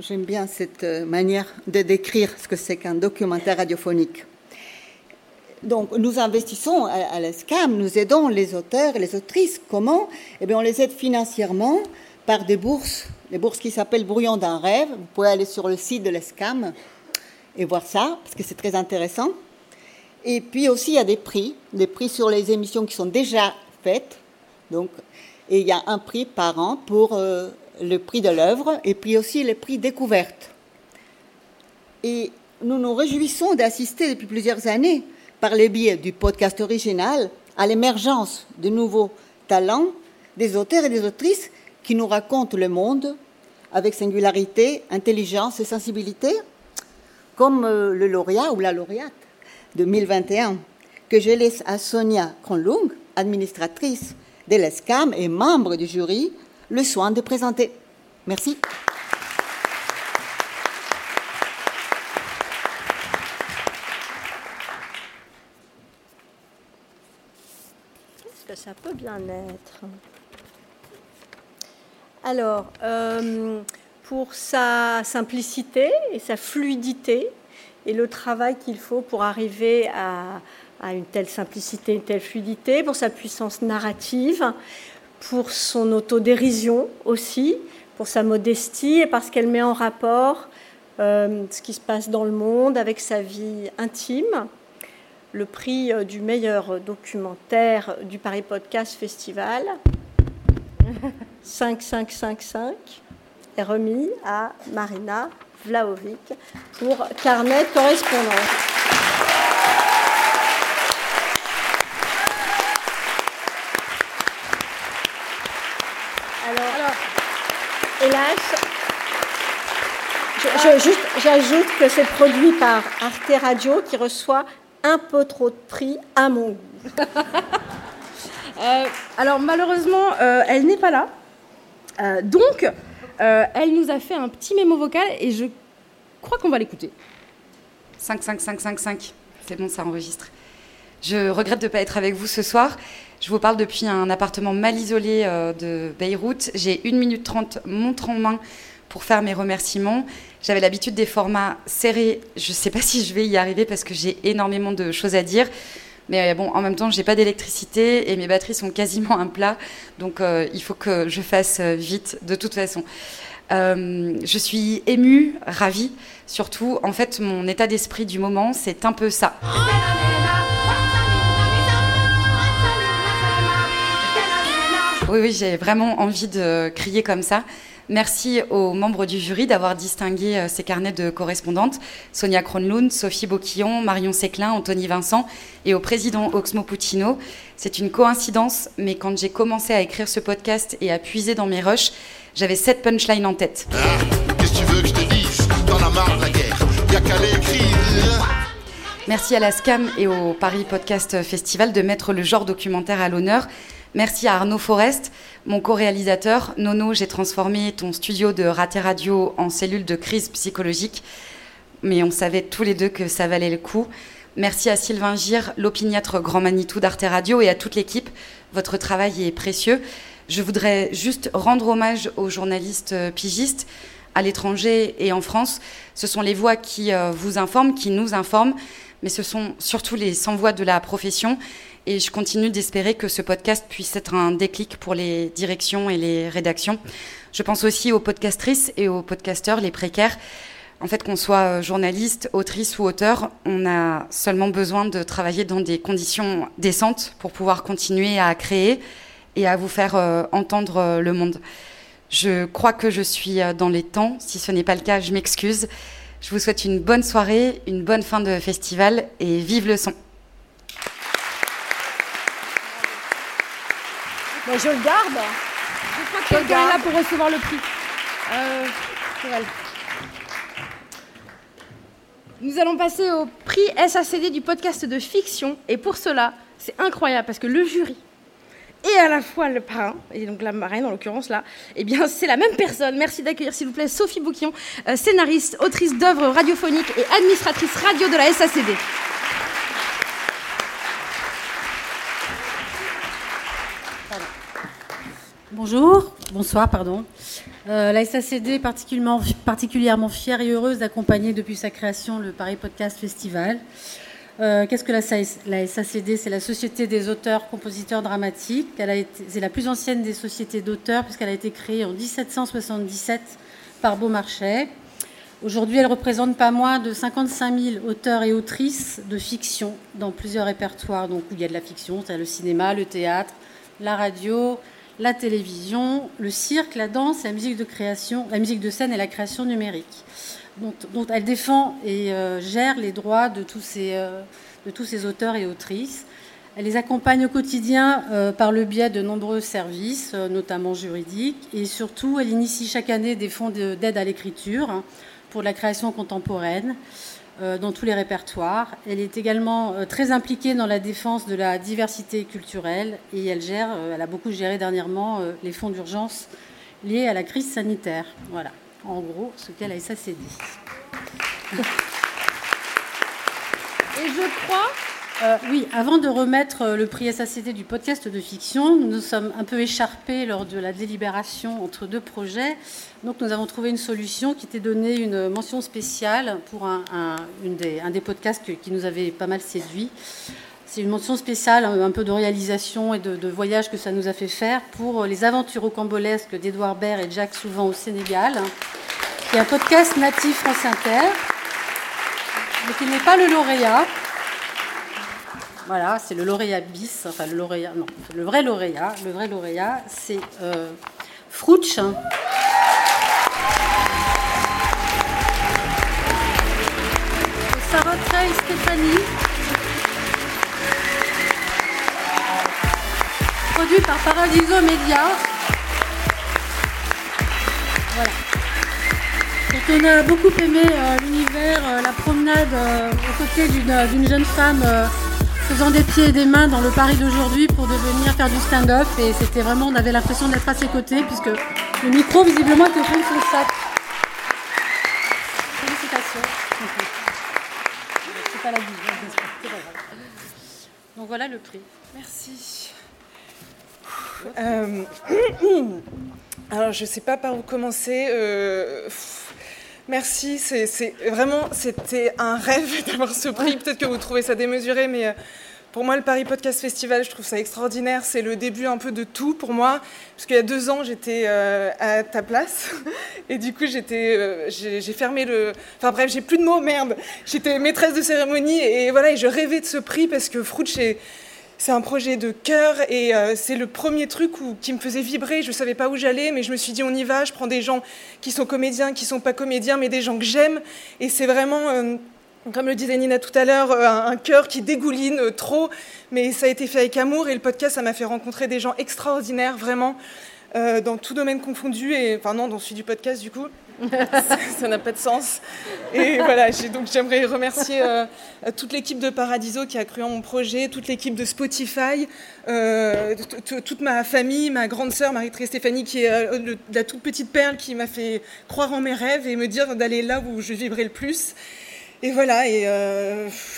J'aime bien cette manière de décrire ce que c'est qu'un documentaire radiophonique. donc, nous investissons à, à la SCAM, nous aidons les auteurs et les autrices. Comment? Eh bien, on les aide financièrement par des bourses, les bourses qui s'appellent Brouillon d'un rêve. Vous pouvez aller sur le site de la SCAM et voir ça, parce que c'est très intéressant. Et puis aussi, il y a des prix, des prix sur les émissions qui sont déjà faites. Donc, et il y a un prix par an pour euh, le prix de l'œuvre et puis aussi le prix découverte. Et nous nous réjouissons d'assister depuis plusieurs années, par les biais du podcast original, à l'émergence de nouveaux talents, des auteurs et des autrices qui nous racontent le monde avec singularité, intelligence et sensibilité, comme euh, le lauréat ou la lauréate 2021, que je laisse à Sonia Kronlung, administratrice de l'ESCAM et membre du jury, le soin de présenter. Merci. Est-ce que ça peut bien être? Alors, euh, pour sa simplicité et sa fluidité, et le travail qu'il faut pour arriver à, une telle simplicité, une telle fluidité, pour sa puissance narrative, pour son autodérision aussi, pour sa modestie et parce qu'elle met en rapport euh, ce qui se passe dans le monde avec sa vie intime. Le prix euh, du meilleur documentaire du Paris Podcast Festival <laughs> 5555 est remis à Marina Vlaovic pour carnet de correspondance. J'ajoute que c'est produit par Arte Radio qui reçoit un peu trop de prix à mon goût. <laughs> Euh, alors malheureusement, euh, elle n'est pas là. Euh, donc, euh, elle nous a fait un petit mémo vocal et je crois qu'on va l'écouter. 55555, c'est bon, ça enregistre. Je regrette de ne pas être avec vous ce soir. Je vous parle depuis un appartement mal isolé euh, de Beyrouth. J'ai 1 minute 30 montre en main pour faire mes remerciements. J'avais l'habitude des formats serrés. Je ne sais pas si je vais y arriver parce que j'ai énormément de choses à dire. Mais euh, bon, en même temps, j'ai pas d'électricité et mes batteries sont quasiment un plat. Donc euh, il faut que je fasse euh, vite de toute façon. Je suis émue, ravie. Surtout, en fait, mon état d'esprit du moment, c'est un peu ça. Oui, oui, j'ai vraiment envie de crier comme ça. Merci aux membres du jury d'avoir distingué euh, ces carnets de correspondantes, Sonia Kronlund, Sophie Boquillon, Marion Séclin, Anthony Vincent et au président Oxmo Puccino. C'est une coïncidence, mais quand j'ai commencé à écrire ce podcast et à puiser dans mes rushs, j'avais sept punchlines en tête. Qu'est-ce que tu veux que je te dise? T'en as marre de la guerre, y a qu'à l'écrire. Merci à la SCAM et au Paris Podcast Festival de mettre le genre documentaire à l'honneur. Merci à Arnaud Forest, mon co-réalisateur. Nono, j'ai transformé ton studio de Raté Radio en cellule de crise psychologique, mais on savait tous les deux que ça valait le coup. Merci à Sylvain Gire, l'opiniâtre Grand Manitou d'Arte Radio et à toute l'équipe. Votre travail est précieux. Je voudrais juste rendre hommage aux journalistes euh, pigistes à l'étranger et en France. Ce sont les voix qui euh, vous informent, qui nous informent, mais ce sont surtout les sans-voix de la profession. Et je continue d'espérer que ce podcast puisse être un déclic pour les directions et les rédactions. Je pense aussi aux podcastrices et aux podcasteurs, les précaires. En fait, qu'on soit euh, journaliste, autrice ou auteur, on a seulement besoin de travailler dans des conditions décentes pour pouvoir continuer à créer et à vous faire euh, entendre euh, le monde. Je crois que je suis dans les temps. Si ce n'est pas le cas, je m'excuse. Je vous souhaite une bonne soirée, une bonne fin de festival et vive le son. Je le garde. Je crois que quelqu'un est là pour recevoir le prix. Euh, pour elle. Nous allons passer au prix SACD du podcast de fiction. Et pour cela, c'est incroyable parce que le jury et à la fois le parrain, et donc la marraine en l'occurrence là, eh bien c'est la même personne. Merci d'accueillir s'il vous plaît Sophie Bouquillon, euh, scénariste, autrice d'œuvres radiophoniques et administratrice radio de la SACD. Bonjour, bonsoir, pardon. Euh, la SACD est particulièrement, fière et heureuse d'accompagner depuis sa création le Paris Podcast Festival. Euh, Qu'est-ce que la, la SACD C'est la Société des auteurs, compositeurs dramatiques. C'est la plus ancienne des sociétés d'auteurs puisqu'elle a été créée en 1777 par Beaumarchais. Aujourd'hui, elle représente pas moins de 55 000 auteurs et autrices de fiction dans plusieurs répertoires. Donc, où il y a de la fiction, c'est le cinéma, le théâtre, la radio, la télévision, le cirque, la danse, la musique de création, la musique de scène et la création numérique. Dont, elle défend et euh, gère les droits de tous, ces, euh, de tous ces auteurs et autrices. Elle les accompagne au quotidien euh, par le biais de nombreux services, notamment juridiques, et surtout, elle initie chaque année des fonds d'aide à l'écriture hein, pour la création contemporaine dans tous les répertoires. Elle est également très impliquée dans la défense de la diversité culturelle et elle gère, elle a beaucoup géré dernièrement les fonds d'urgence liés à la crise sanitaire. Voilà en gros ce qu'elle a SACD. Et je crois euh, oui, avant de remettre euh, le prix SACD du podcast de fiction, nous sommes un peu écharpés lors de la délibération entre deux projets. Donc nous avons trouvé une solution qui était donnée une mention spéciale pour un, des, podcasts qui nous avait pas mal séduit. C'est une mention spéciale, un peu de réalisation et de, voyage que ça nous a fait faire pour les aventures rocambolesques d'Edouard Baird et Jacques Souvent au Sénégal, qui est un podcast natif France Inter, mais qui n'est pas le lauréat. Voilà, c'est le lauréat bis, enfin le lauréat, non, le vrai lauréat. Le vrai lauréat, c'est euh, Frouch. Sarah Trey Stéphanie. produit par Paradiso Media. Voilà. Donc on a beaucoup aimé euh, l'univers, euh, la promenade euh, aux côtés d'une jeune femme faisant des pieds et des mains dans le Paris d'aujourd'hui pour devenir faire du stand-up. Et c'était vraiment, on avait l'impression d'être à ses côtés puisque le micro visiblement était au fond de son sac. Félicitations. C'est pas la vie, Donc voilà le prix. Merci. Euh, <clears throat> alors, je sais pas par où commencer. Euh, merci, c'est vraiment, c'était un rêve <laughs> d'avoir ce prix. Peut-être que vous trouvez ça démesuré, mais euh, pour moi, le Paris Podcast Festival, je trouve ça extraordinaire. C'est le début un peu de tout pour moi. Parce qu'il y a deux ans, j'étais à ta place. <laughs> Et du coup, j'étais, j'ai fermé le. Enfin bref, j'ai plus de mots, merde. J'étais maîtresse de cérémonie et voilà, et je rêvais de ce prix parce que Frouch est c'est un projet de cœur et euh, c'est le premier truc qui me faisait vibrer. Je ne savais pas où j'allais, mais je me suis dit on y va. Je prends des gens qui sont comédiens, qui ne sont pas comédiens, mais des gens que j'aime. Et c'est vraiment, euh, comme le disait Nina tout à l'heure, euh, un, cœur qui dégouline trop. Mais ça a été fait avec amour et le podcast, ça m'a fait rencontrer des gens extraordinaires, vraiment, dans tout domaine confondu. Et, enfin non, dans celui du podcast du coup. <laughs> ça n'a pas de sens. Et voilà, donc j'aimerais remercier euh, toute l'équipe de Paradiso qui a cru en mon projet, toute l'équipe de Spotify, euh, toute ma famille, ma grande sœur Marie-Thérèse Stéphanie qui est euh, la toute petite perle qui m'a fait croire en mes rêves et me dire d'aller là où je vibrais le plus. Et voilà, et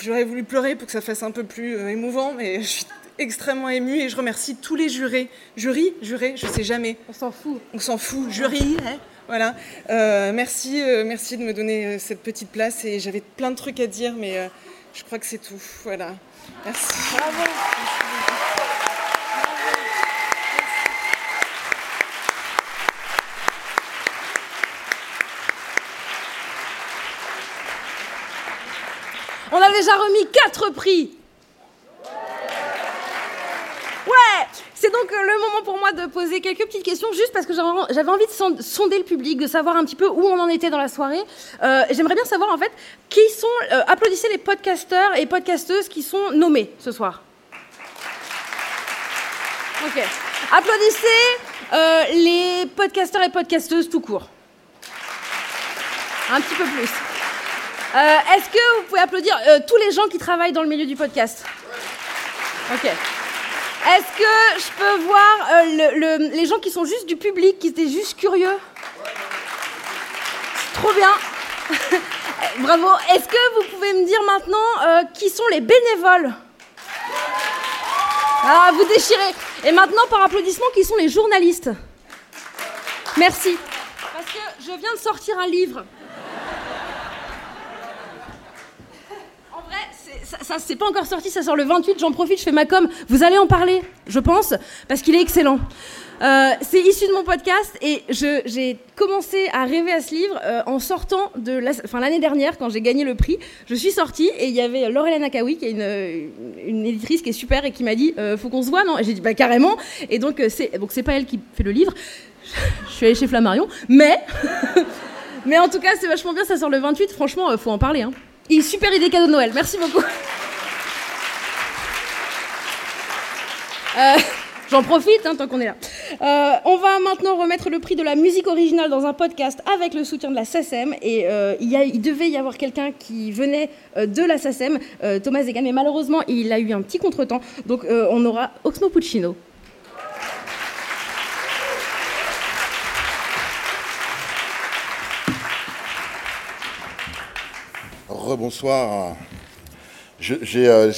j'aurais voulu pleurer pour que ça fasse un peu plus émouvant, mais je suis extrêmement émue et je remercie tous les jurés. Jury Jurés Je sais jamais. On s'en fout. On s'en fout. Jury hein voilà. Euh, merci, euh, merci de me donner euh, cette petite place. Et j'avais plein de trucs à dire, mais je crois que c'est tout. Voilà. Merci. Bravo. On a déjà remis quatre prix. Ouais c'est donc euh, le moment pour moi de poser quelques petites questions, juste parce que j'avais envie de sonder le public, de savoir un petit peu où on en était dans la soirée. Euh, j'aimerais bien savoir en fait qui sont. Euh, applaudissez les podcasteurs et podcasteuses qui sont nommés ce soir. Ok. Applaudissez les podcasteurs et podcasteuses tout court. Un petit peu plus. Est-ce que vous pouvez applaudir tous les gens qui travaillent dans le milieu du podcast? Ok. Est-ce que je peux voir euh, les gens qui sont juste du public, qui étaient juste curieux? Trop bien. <laughs> Bravo. Est-ce que vous pouvez me dire maintenant euh, qui sont les bénévoles? Ah, vous déchirez. Et maintenant, par applaudissement, qui sont les journalistes? Merci. Parce que je viens de sortir un livre. Ça, ça c'est pas encore sorti, ça sort le 28. J'en profite, je fais ma com. Vous allez en parler, je pense, parce qu'il est excellent. Euh, c'est issu de mon podcast et j'ai commencé à rêver à ce livre euh, en sortant de l'année dernière quand j'ai gagné le prix. Je suis sortie et il y avait Laurelène Akawi qui est une, une éditrice qui est super et qui m'a dit euh, faut qu'on se voit non? J'ai dit bah carrément et donc euh, c'est donc c'est pas elle qui fait le livre. <laughs> Je suis allée chez Flammarion, mais <laughs> mais en tout cas c'est vachement bien. Ça sort le 28. Franchement, faut en parler. Hein. Et super idée cadeau de Noël. Merci beaucoup. Euh, J'en profite hein, tant qu'on est là. Euh, on va maintenant remettre le prix de la musique originale dans un podcast avec le soutien de la SACEM. Et euh, il, devait y avoir quelqu'un qui venait de la SACEM, Thomas Zegan, mais malheureusement il a eu un petit contretemps. Donc on aura Oxmo Puccino. Rebonsoir. Euh,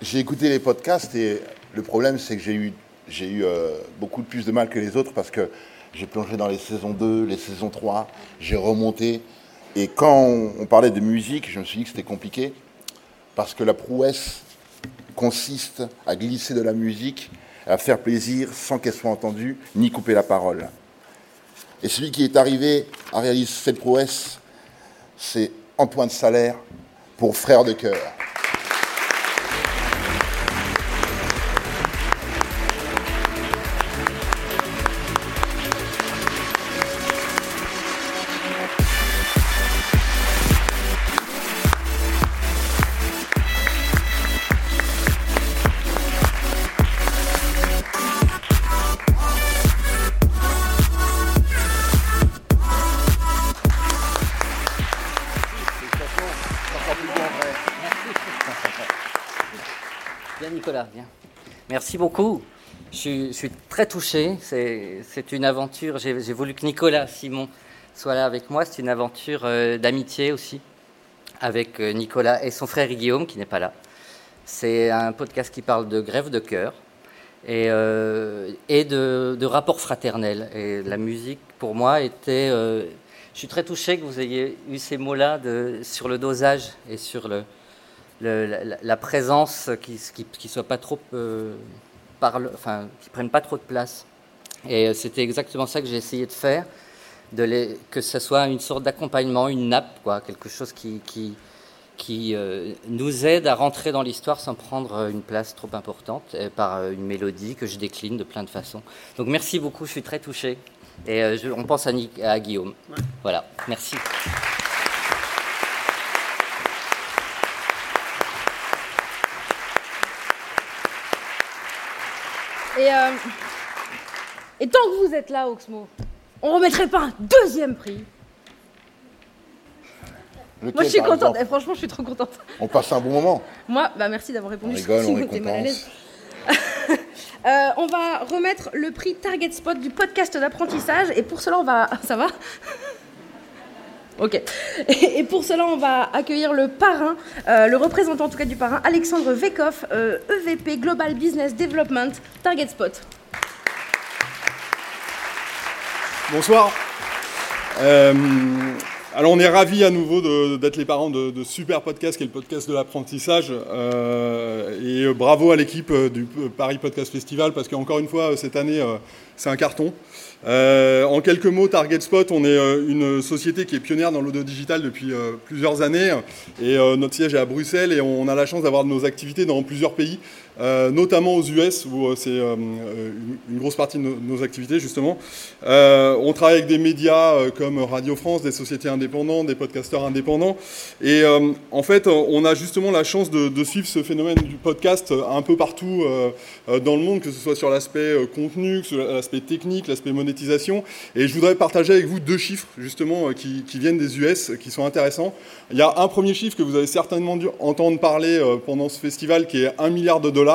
j'ai écouté les podcasts et le problème c'est que j'ai eu, eu euh, beaucoup plus de mal que les autres parce que j'ai plongé dans les saisons 2, les saisons 3, j'ai remonté. Et quand on, on parlait de musique, je me suis dit que c'était compliqué parce que la prouesse consiste à glisser de la musique, à faire plaisir sans qu'elle soit entendue ni couper la parole. Et celui qui est arrivé à réaliser cette prouesse, c'est Antoine Salaire pour Frères de cœur. Beaucoup. Je suis, très touché. C'est une aventure. J'ai voulu que Nicolas Simon soit là avec moi. C'est une aventure euh, d'amitié aussi avec euh, Nicolas et son frère Guillaume qui n'est pas là. C'est un podcast qui parle de grève de cœur et, euh, de, de rapports fraternels. Et la musique, pour moi, était. je suis très touché que vous ayez eu ces mots-là sur le dosage et sur le, la, présence qui qui soit pas trop parle, enfin qui prenne pas trop de place. Et euh, c'était exactement ça que j'ai essayé de faire, de les, que ce soit une sorte d'accompagnement, une nappe, quoi, quelque chose qui qui qui euh, nous aide à rentrer dans l'histoire sans prendre euh, une place trop importante par une mélodie que je décline de plein de façons. Donc merci beaucoup, je suis très touché. Et euh, je- on pense à Guillaume. Voilà, merci. Et, euh, et tant que vous êtes là, Oxmo, on remettrait pas un deuxième prix Lequel, Moi, je suis contente. Et franchement, je suis trop contente. On passe un bon moment. <laughs> Moi, bah merci d'avoir répondu. On rigole, on <laughs> mal à l'aise. <laughs> Euh, on va remettre le prix Target Spot du podcast d'apprentissage. Et pour cela, on va. Ça va? Ok. Et pour cela, on va accueillir le parrain, euh, le représentant en tout cas du parrain, Alexandre Vekoff, euh, EVP Global Business Development, Target Spot. Bonsoir. Euh, alors on est ravis à nouveau d'être les parents de, super podcast qui est le podcast de l'apprentissage. Euh, et euh, bravo à l'équipe euh, du Paris Podcast Festival parce qu'encore une fois cette année c'est un carton. En quelques mots, Target Spot, on est une société qui est pionnière dans l'audio digital depuis plusieurs années. Et notre siège est à Bruxelles et on a la chance d'avoir nos activités dans plusieurs pays, euh, notamment aux US où euh, c'est euh, une, grosse partie de nos, activités justement. On travaille avec des médias comme Radio France, des sociétés indépendantes, des podcasteurs indépendants et en fait on a justement la chance de, suivre ce phénomène du podcast un peu partout dans le monde, que ce soit sur l'aspect contenu, soit l'aspect technique, l'aspect monétisation. Et je voudrais partager avec vous deux chiffres justement qui, qui viennent des US, qui sont intéressants. Il y a un premier chiffre que vous avez certainement dû entendre parler pendant ce festival, qui est 1 milliard de dollars.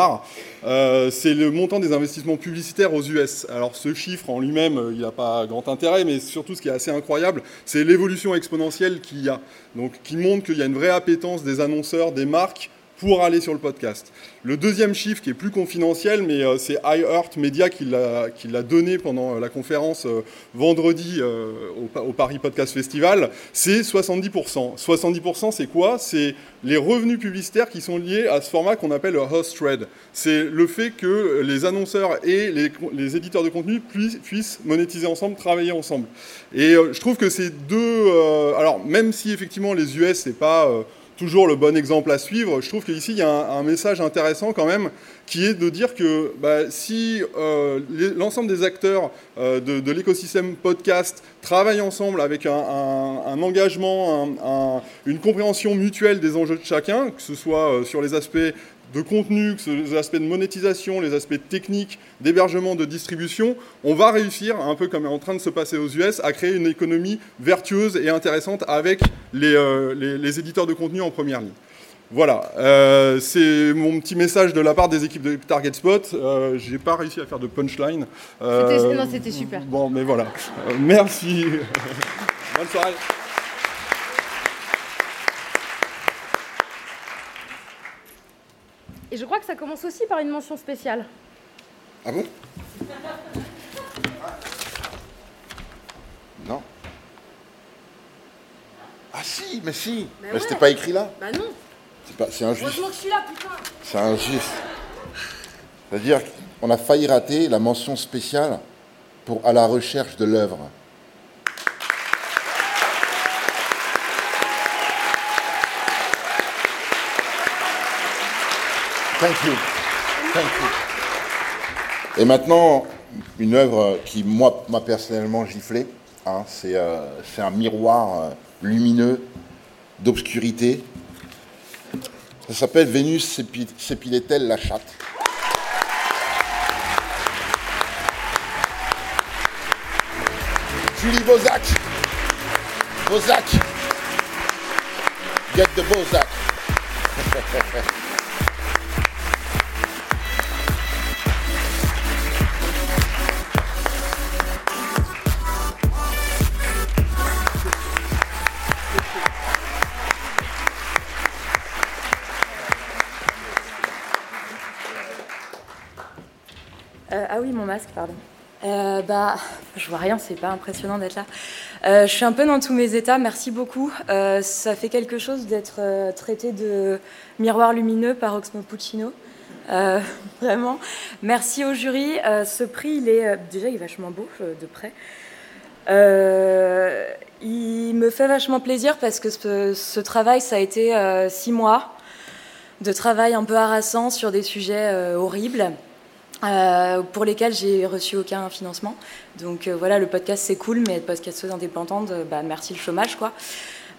Euh, c'est le montant des investissements publicitaires aux US. Alors ce chiffre en lui-même, euh, il n'a pas grand intérêt, mais surtout ce qui est assez incroyable, c'est l'évolution exponentielle qu'il y a. Donc qui montre qu'il y a une vraie appétence des annonceurs, des marques pour aller sur le podcast. Le deuxième chiffre qui est plus confidentiel, mais euh, c'est iHeart Media qui l'a donné pendant la conférence euh, vendredi euh, au, Paris Podcast Festival, c'est 70%. 70% c'est quoi? C'est les revenus publicitaires qui sont liés à ce format qu'on appelle le host thread. C'est le fait que les annonceurs et les, les éditeurs de contenu puissent, puissent, monétiser ensemble, travailler ensemble. Et je trouve que ces deux... alors même si effectivement les US, c'est pas toujours le bon exemple à suivre. Je trouve qu'ici, il y a un, message intéressant quand même, qui est de dire que bah, si euh, l'ensemble des acteurs euh, de, l'écosystème podcast travaillent ensemble avec un engagement, une compréhension mutuelle des enjeux de chacun, que ce soit euh, sur les aspects de contenu, que les aspects de monétisation, les aspects techniques, d'hébergement, de distribution, on va réussir, un peu comme est en train de se passer aux US, à créer une économie vertueuse et intéressante avec les, euh, les, les éditeurs de contenu en première ligne. Voilà, euh, c'est mon petit message de la part des équipes de Target Spot. Euh, J'ai pas réussi à faire de punchline. Non, c'était super. Bon, mais voilà. Merci. <laughs> Bonne soirée. Et je crois que ça commence aussi par une mention spéciale. Ah bon? Non. Ah si, mais si. Bah mais ouais. c'était pas écrit là? Bah non. C'est injuste. Heureusement que je suis là, putain. C'est injuste. C'est-à-dire qu'on a failli rater la mention spéciale pour à la recherche de l'œuvre. Thank you. Thank you. Et maintenant, une œuvre qui, moi, m'a personnellement giflé. Hein, c'est euh, un miroir euh, lumineux d'obscurité. Ça s'appelle Vénus s'épilait-elle la chatte Julie Bozac Bozac Get the Bozac <laughs> mon masque, pardon. Euh, bah, je vois rien, c'est pas impressionnant d'être là. Euh, je suis un peu dans tous mes états, merci beaucoup. Euh, ça fait quelque chose d'être traité de miroir lumineux par Oxmo Puccino. <laughs> Vraiment. Merci au jury. ce prix, il est déjà il est vachement beau de près. il me fait vachement plaisir parce que ce travail, ça a été six mois de travail un peu harassant sur des sujets horribles. Euh, pour lesquels j'ai reçu aucun financement. Donc euh, voilà, le podcast c'est cool, mais être podcasteuse indépendante, bah, merci le chômage quoi.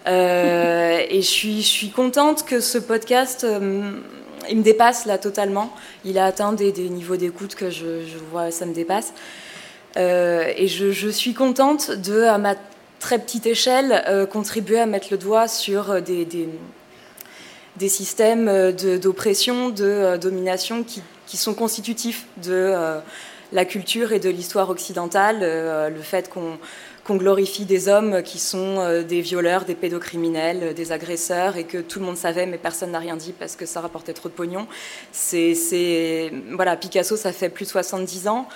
Euh, et je suis, je suis contente que ce podcast, il me dépasse là totalement. Il a atteint des, des niveaux d'écoute que je, vois, ça me dépasse. et je, je, suis contente de, à ma très petite échelle, contribuer à mettre le doigt sur des, des, systèmes d'oppression, de domination qui qui sont constitutifs de euh, la culture et de l'histoire occidentale, euh, le fait qu'on qu glorifie des hommes qui sont euh, des violeurs, des pédocriminels, des agresseurs, et que tout le monde savait, mais personne n'a rien dit parce que ça rapportait trop de pognon. C'est voilà, Picasso, ça fait plus de 70 ans.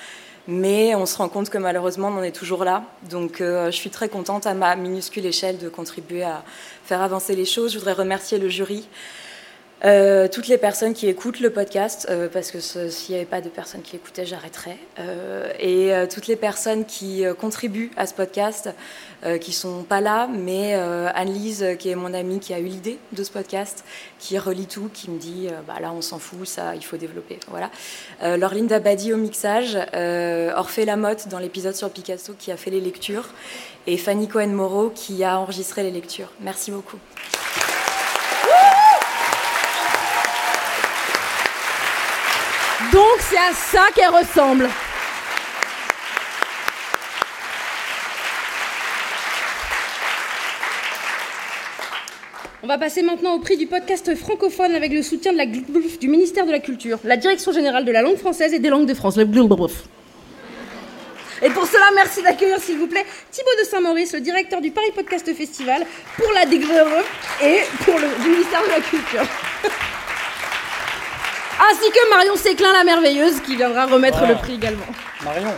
Mais on se rend compte que malheureusement, on en est toujours là. Donc, je suis très contente à ma minuscule échelle de contribuer à faire avancer les choses. Je voudrais remercier le jury, euh, toutes les personnes qui écoutent le podcast, euh, parce que s'il n'y avait pas de personnes qui écoutaient, j'arrêterais. Euh, et toutes les personnes qui contribuent à ce podcast, qui sont pas là, mais Anne-Lise, qui est mon amie, qui a eu l'idée de ce podcast, qui relit tout, qui me dit bah là on s'en fout, ça il faut développer. Voilà. Laureline Dabadi au mixage, Orphée Lamotte dans l'épisode sur Picasso qui a fait les lectures, et Fanny Cohen-Moreau qui a enregistré les lectures. Merci beaucoup. Donc c'est à ça qu'elle ressemble. On va passer maintenant au prix du podcast francophone avec le soutien de la du ministère de la Culture, la Direction générale de la langue française et des langues de France. Et pour cela, merci d'accueillir, s'il vous plaît, Thibaut de Saint-Maurice, le directeur du Paris Podcast Festival, pour la DGLUF et pour le ministère de la Culture. <laughs> Ainsi que Marion Séclin, la merveilleuse, qui viendra remettre Voilà. le prix également. Marion.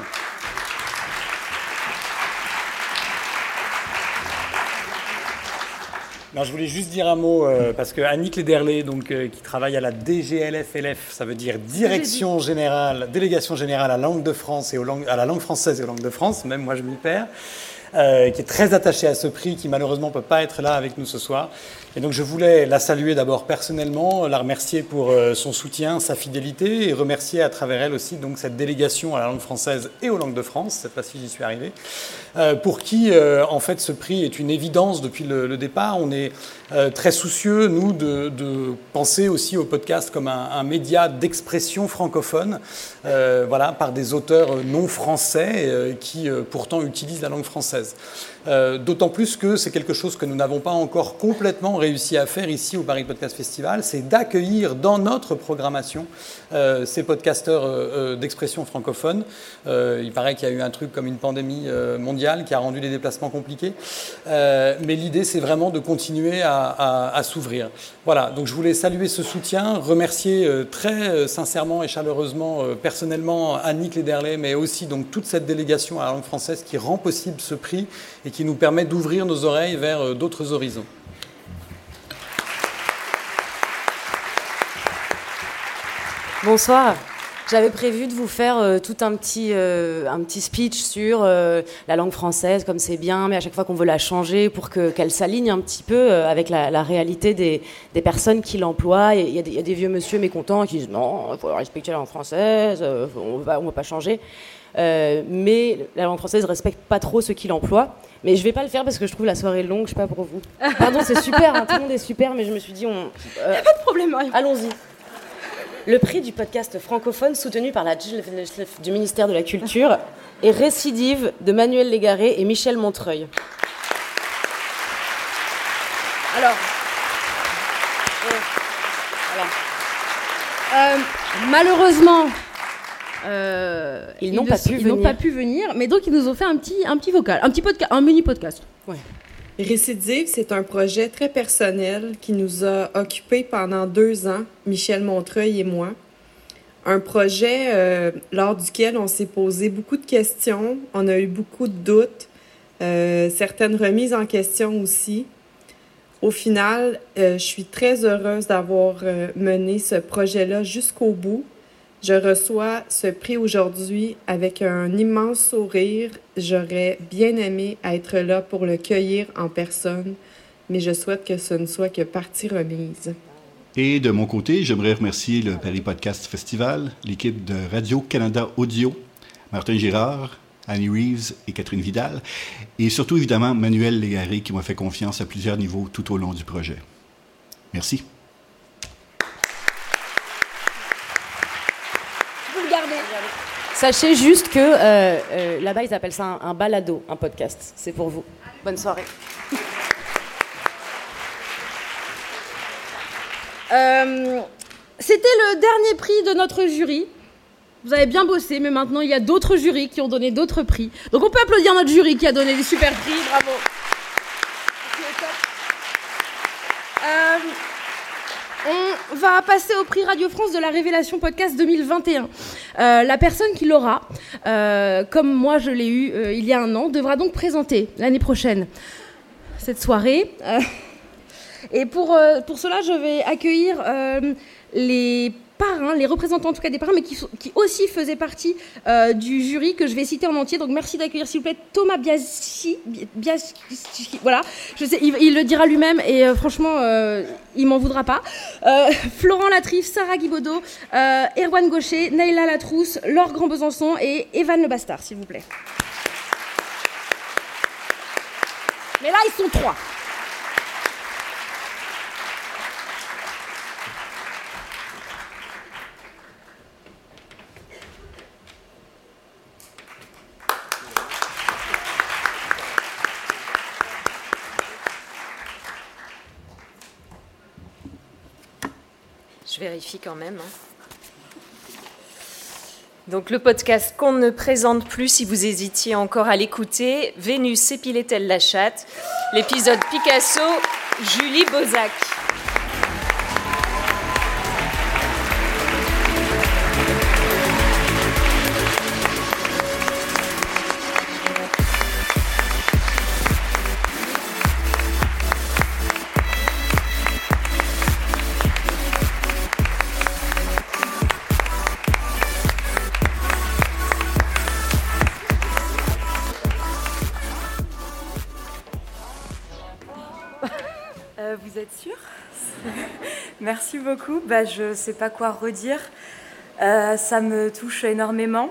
Non, je voulais juste dire un mot euh, parce que Annick Lederley, donc euh, qui travaille à la DGLF-LF, ça veut dire Direction générale, délégation générale à, langue de France et aux langues- à la langue française et aux langues de France. Même moi, je m'y perds. euh, qui est très attachée à ce prix, qui malheureusement ne peut pas être là avec nous ce soir. Et donc je voulais la saluer d'abord personnellement, la remercier pour euh, son soutien, sa fidélité, et remercier à travers elle aussi donc cette délégation à la langue française et aux langues de France. Cette fois-ci, j'y suis arrivé. Euh, pour qui, euh, en fait, ce prix est une évidence depuis le, départ. On est très soucieux, nous, de, penser aussi au podcast comme un, média d'expression francophone, voilà, par des auteurs non français qui pourtant utilisent la langue française. Euh, D'autant plus que c'est quelque chose que nous n'avons pas encore complètement réussi à faire ici au Paris Podcast Festival, c'est d'accueillir dans notre programmation euh, ces podcasteurs euh, d'expression francophone. Il paraît qu'il y a eu un truc comme une pandémie mondiale qui a rendu les déplacements compliqués. Mais l'idée, c'est vraiment de continuer à, s'ouvrir. Voilà, donc je voulais saluer ce soutien, remercier très sincèrement et chaleureusement, personnellement, Annick Lederley, mais aussi donc toute cette délégation à la langue française qui rend possible ce prix et qui nous permet d'ouvrir nos oreilles vers euh, d'autres horizons. Bonsoir. J'avais prévu de vous faire euh, tout un petit, euh, un petit speech sur euh, la langue française, comme c'est bien, mais à chaque fois qu'on veut la changer pour que- qu'elle s'aligne un petit peu euh, avec la, la réalité des, des personnes qui l'emploient. Il y, a des- il y a des vieux monsieur mécontents qui disent non, il faut respecter la langue française, euh, on ne va, pas changer. Euh, mais la langue française respecte pas trop ceux qui l'emploient. Mais je vais pas le faire parce que je trouve la soirée longue, je sais pas pour vous. <laughs> Pardon, c'est super, hein, tout le monde est super, mais je me suis dit, on. pas de problème, Allons-y. Le prix du podcast francophone soutenu par la du ministère de la Culture est Récidive de Manuel Légaré et Michel Montreuil. Alors, euh, malheureusement, euh, Ils n'ont ils pas pu venir, mais donc ils nous ont fait un petit, un petit vocal, un petit podcast, un mini podcast. Récidive, c'est un projet très personnel qui nous a occupés pendant deux ans, Michel Montreuil et moi. Un projet euh, lors duquel on s'est posé beaucoup de questions, on a eu beaucoup de doutes, euh, certaines remises en question aussi. Au final, euh, je suis très heureuse d'avoir mené ce projet-là jusqu'au bout. Je reçois ce prix aujourd'hui avec un immense sourire. J'aurais bien aimé être là pour le cueillir en personne, mais je souhaite que ce ne soit que partie remise. Et de mon côté, j'aimerais remercier le Paris Podcast Festival, l'équipe de Radio-Canada Audio, Martin Girard, Annie Reeves et Catherine Vidal, et surtout évidemment Manuel Légaré qui m'a fait confiance à plusieurs niveaux tout au long du projet. Merci. Vous le gardez. Sachez juste que euh, euh, là-bas, ils appellent ça un, balado, un podcast. C'est pour vous. Bonne soirée. <laughs> Euh, C'était le dernier prix de notre jury. Vous avez bien bossé, mais maintenant il y a d'autres jurys qui ont donné d'autres prix. Donc on peut applaudir notre jury qui a donné des super prix. Bravo. On va passer au prix Radio France de la Révélation Podcast 2021. Euh, la personne qui l'aura, euh, comme moi je l'ai eu euh, il y a un an, devra donc présenter l'année prochaine cette soirée. Et pour, cela, je vais accueillir les parrains, les représentants en tout cas des parrains, mais qui, aussi faisaient partie euh, du jury que je vais citer en entier. Donc merci d'accueillir s'il vous plaît Thomas Biasi. Bi- Biasi- voilà, il, le dira lui-même et euh, franchement, euh, il m'en voudra pas. Euh, Florent Latriff, Sarah Guibaudot, Erwan Gaucher, Naïla Latrousse, Laure Grand Besançon et Evan Le Bastard, s'il vous plaît. Mais là, ils sont trois. Je hein. Donc le podcast qu'on ne présente plus si vous hésitiez encore à l'écouter, Vénus épilait-elle la chatte? L'épisode Picasso, Julie Bozac. Merci beaucoup. Bah, je ne sais pas quoi redire. Euh, ça me touche énormément.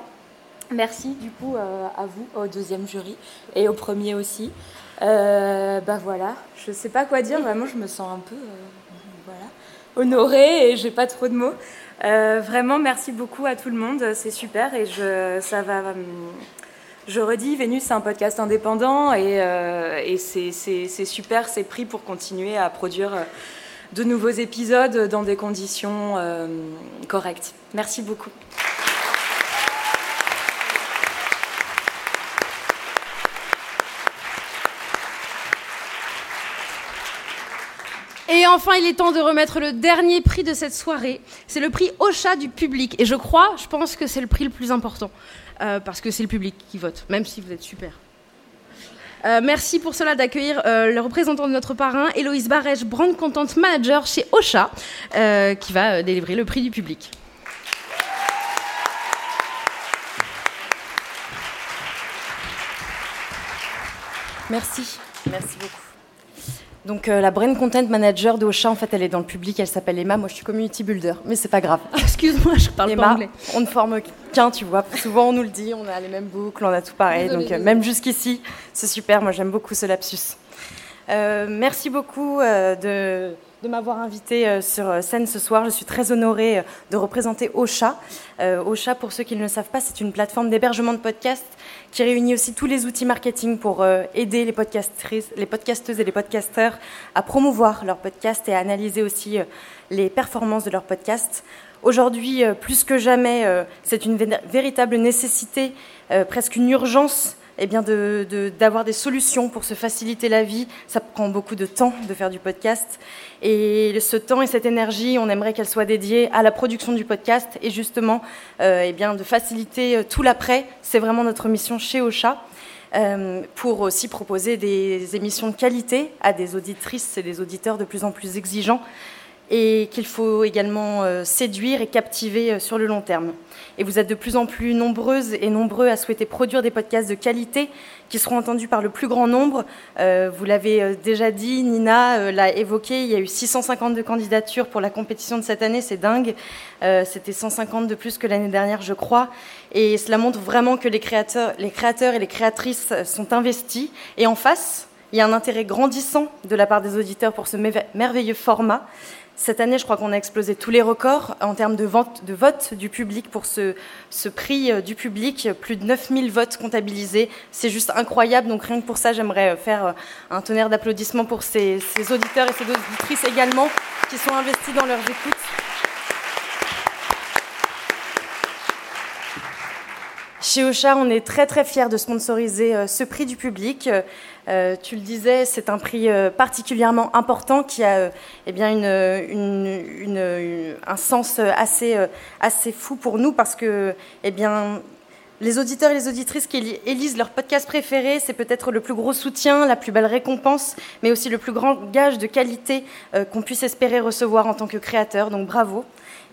Merci du coup euh, à vous, au deuxième jury et au premier aussi. bah voilà, je ne sais pas quoi dire. Vraiment, je me sens un peu voilà, honorée et j'ai pas trop de mots. vraiment, merci beaucoup à tout le monde. C'est super et je, ça va. Je redis, Vénus, c'est un podcast indépendant et c'est super, c'est pris pour continuer à produire de nouveaux épisodes dans des conditions euh, correctes. Merci beaucoup. Et enfin, il est temps de remettre le dernier prix de cette soirée. C'est le prix Ocha du public. Et je crois, je pense que c'est le prix le plus important. Euh, parce que c'est le public qui vote, même si vous êtes super. Euh, merci pour cela d'accueillir euh, le représentant de notre parrain, Héloïse Barèche, Brand Content Manager chez Ocha, euh, qui va délivrer le prix du public. Merci, merci beaucoup. Donc la Brain Content Manager de Ocha, en fait, elle est dans le public, elle s'appelle Emma. Moi, je suis community builder, mais c'est pas grave. <laughs> Excuse-moi, je parle Emma, pas anglais. On ne forme qu'un, tu vois. Souvent, on nous le dit, on a les mêmes boucles, on a tout pareil. Donc euh, même jusqu'ici, c'est super. Moi, j'aime beaucoup ce lapsus. Euh, merci beaucoup euh, de, de m'avoir invité euh, sur euh, scène ce soir. Je suis très honorée euh, de représenter Ocha. Ocha, pour ceux qui ne le savent pas, c'est une plateforme d'hébergement de podcasts qui réunit aussi tous les outils marketing pour aider les podcastrices, les podcasteuses et les podcasteurs à promouvoir leurs podcasts et à analyser aussi les performances de leurs podcasts. Aujourd'hui, plus que jamais, c'est une vé- véritable nécessité, presque une urgence eh bien d'avoir des solutions pour se faciliter la vie. Ça prend beaucoup de temps de faire du podcast. Et ce temps et cette énergie, on aimerait qu'elle soit dédiée à la production du podcast et justement euh, eh bien, de faciliter euh, tout l'après. C'est vraiment notre mission chez Ocha. euh, pour aussi proposer des émissions de qualité à des auditrices et des auditeurs de plus en plus exigeants et qu'il faut également séduire et captiver sur le long terme. Et vous êtes de plus en plus nombreuses et nombreux à souhaiter produire des podcasts de qualité qui seront entendus par le plus grand nombre. Euh, vous l'avez euh, déjà dit, Nina euh, l'a évoqué, il y a eu 652 candidatures pour la compétition de cette année, c'est dingue. C'était 150 de plus que l'année dernière, je crois. Et cela montre vraiment que les créateurs, les créateurs et les créatrices sont investis. Et en face, il y a un intérêt grandissant de la part des auditeurs pour ce merve- merveilleux format. Cette année, je crois qu'on a explosé tous les records en termes de, vente, de vote du public pour ce, prix euh, du public. Plus de 9000 votes comptabilisés. C'est juste incroyable. Donc rien que pour ça, j'aimerais euh, faire euh, un tonnerre d'applaudissements pour ces, auditeurs et ces auditrices également qui sont investis dans leurs écoutes. Chez Ocha, on est très très fiers de sponsoriser ce prix du public. Euh, tu le disais, c'est un prix euh, particulièrement important qui a euh, eh bien un sens assez, assez fou pour nous parce que eh bien, les auditeurs et les auditrices qui éli- élisent leur podcast préféré, c'est peut-être le plus gros soutien, la plus belle récompense, mais aussi le plus grand gage de qualité qu'on puisse espérer recevoir en tant que créateur. Donc bravo.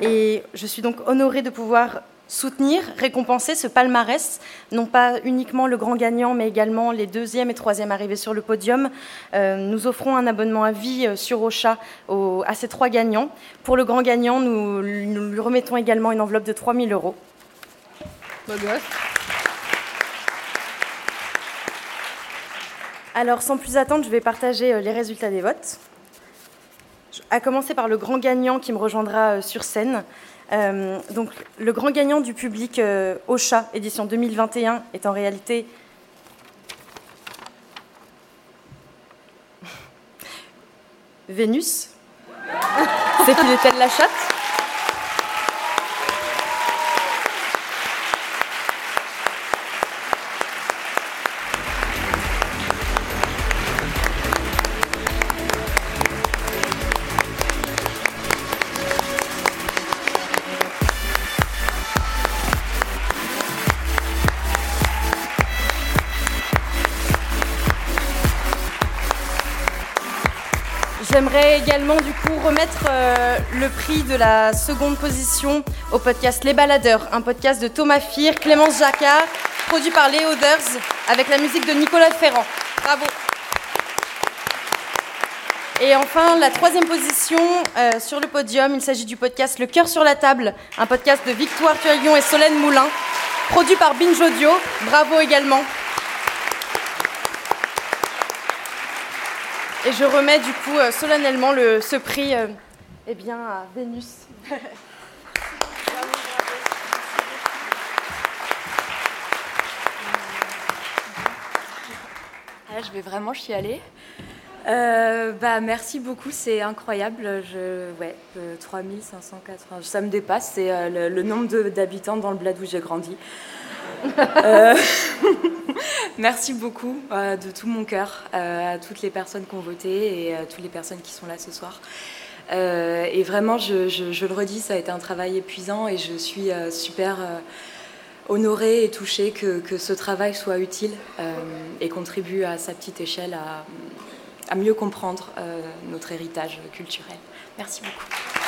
Et je suis donc honorée de pouvoir soutenir, récompenser ce palmarès, non pas uniquement le grand gagnant, mais également les deuxièmes et troisièmes arrivés sur le podium. Euh, nous offrons un abonnement à vie euh, sur Ocha au- à ces trois gagnants. Pour le grand gagnant, nous, nous lui remettons également une enveloppe de 3 000 euros. Alors, sans plus attendre, je vais partager euh, les résultats des votes. À commencer par le grand gagnant qui me rejoindra sur scène. Euh, donc, le grand gagnant du public euh, Ocha édition 2021 est en réalité <laughs> Vénus. C'est était de la chatte? J'aimerais également du coup remettre euh, le prix de la seconde position au podcast Les Baladeurs, un podcast de Thomas Fir, Clémence Jacquard, produit par Léo Ders avec la musique de Nicolas Ferrand. Bravo. Et enfin, la troisième position euh, sur le podium, il s'agit du podcast Le cœur sur la table, un podcast de Victoire Turillon et Solène Moulin, produit par Binge Audio. Bravo également. Et je remets du coup euh, solennellement le, ce prix euh, eh bien, à Vénus. Ah, je vais vraiment chialer. Euh, bah, merci beaucoup, c'est incroyable. Je, ouais, euh, 3580, ça me dépasse. C'est le, le nombre d'habitants dans le bled où j'ai grandi. Euh, <laughs> merci beaucoup euh, de tout mon cœur euh, à toutes les personnes qui ont voté et à toutes les personnes qui sont là ce soir. Et vraiment, je, je- le redis, ça a été un travail épuisant et je suis super honorée et touchée que, que ce travail soit utile et contribue à sa petite échelle à, à mieux comprendre notre héritage culturel. Merci beaucoup.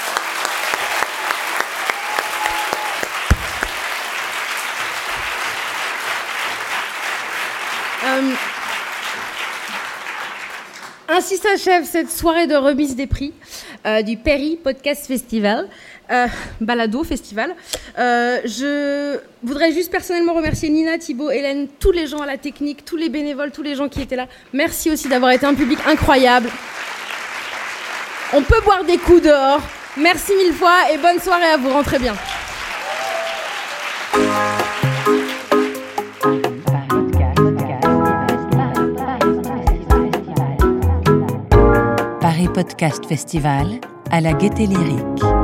Euh, ainsi s'achève cette soirée de remise des prix euh, du Perry Podcast Festival, euh, Balado Festival. Euh, je voudrais juste personnellement remercier Nina, Thibaut, Hélène, tous les gens à la technique, tous les bénévoles, tous les gens qui étaient là. Merci aussi d'avoir été un public incroyable. On peut boire des coups dehors. Merci mille fois et bonne soirée à vous. Rentrez bien. Podcast Festival à la Gaieté Lyrique.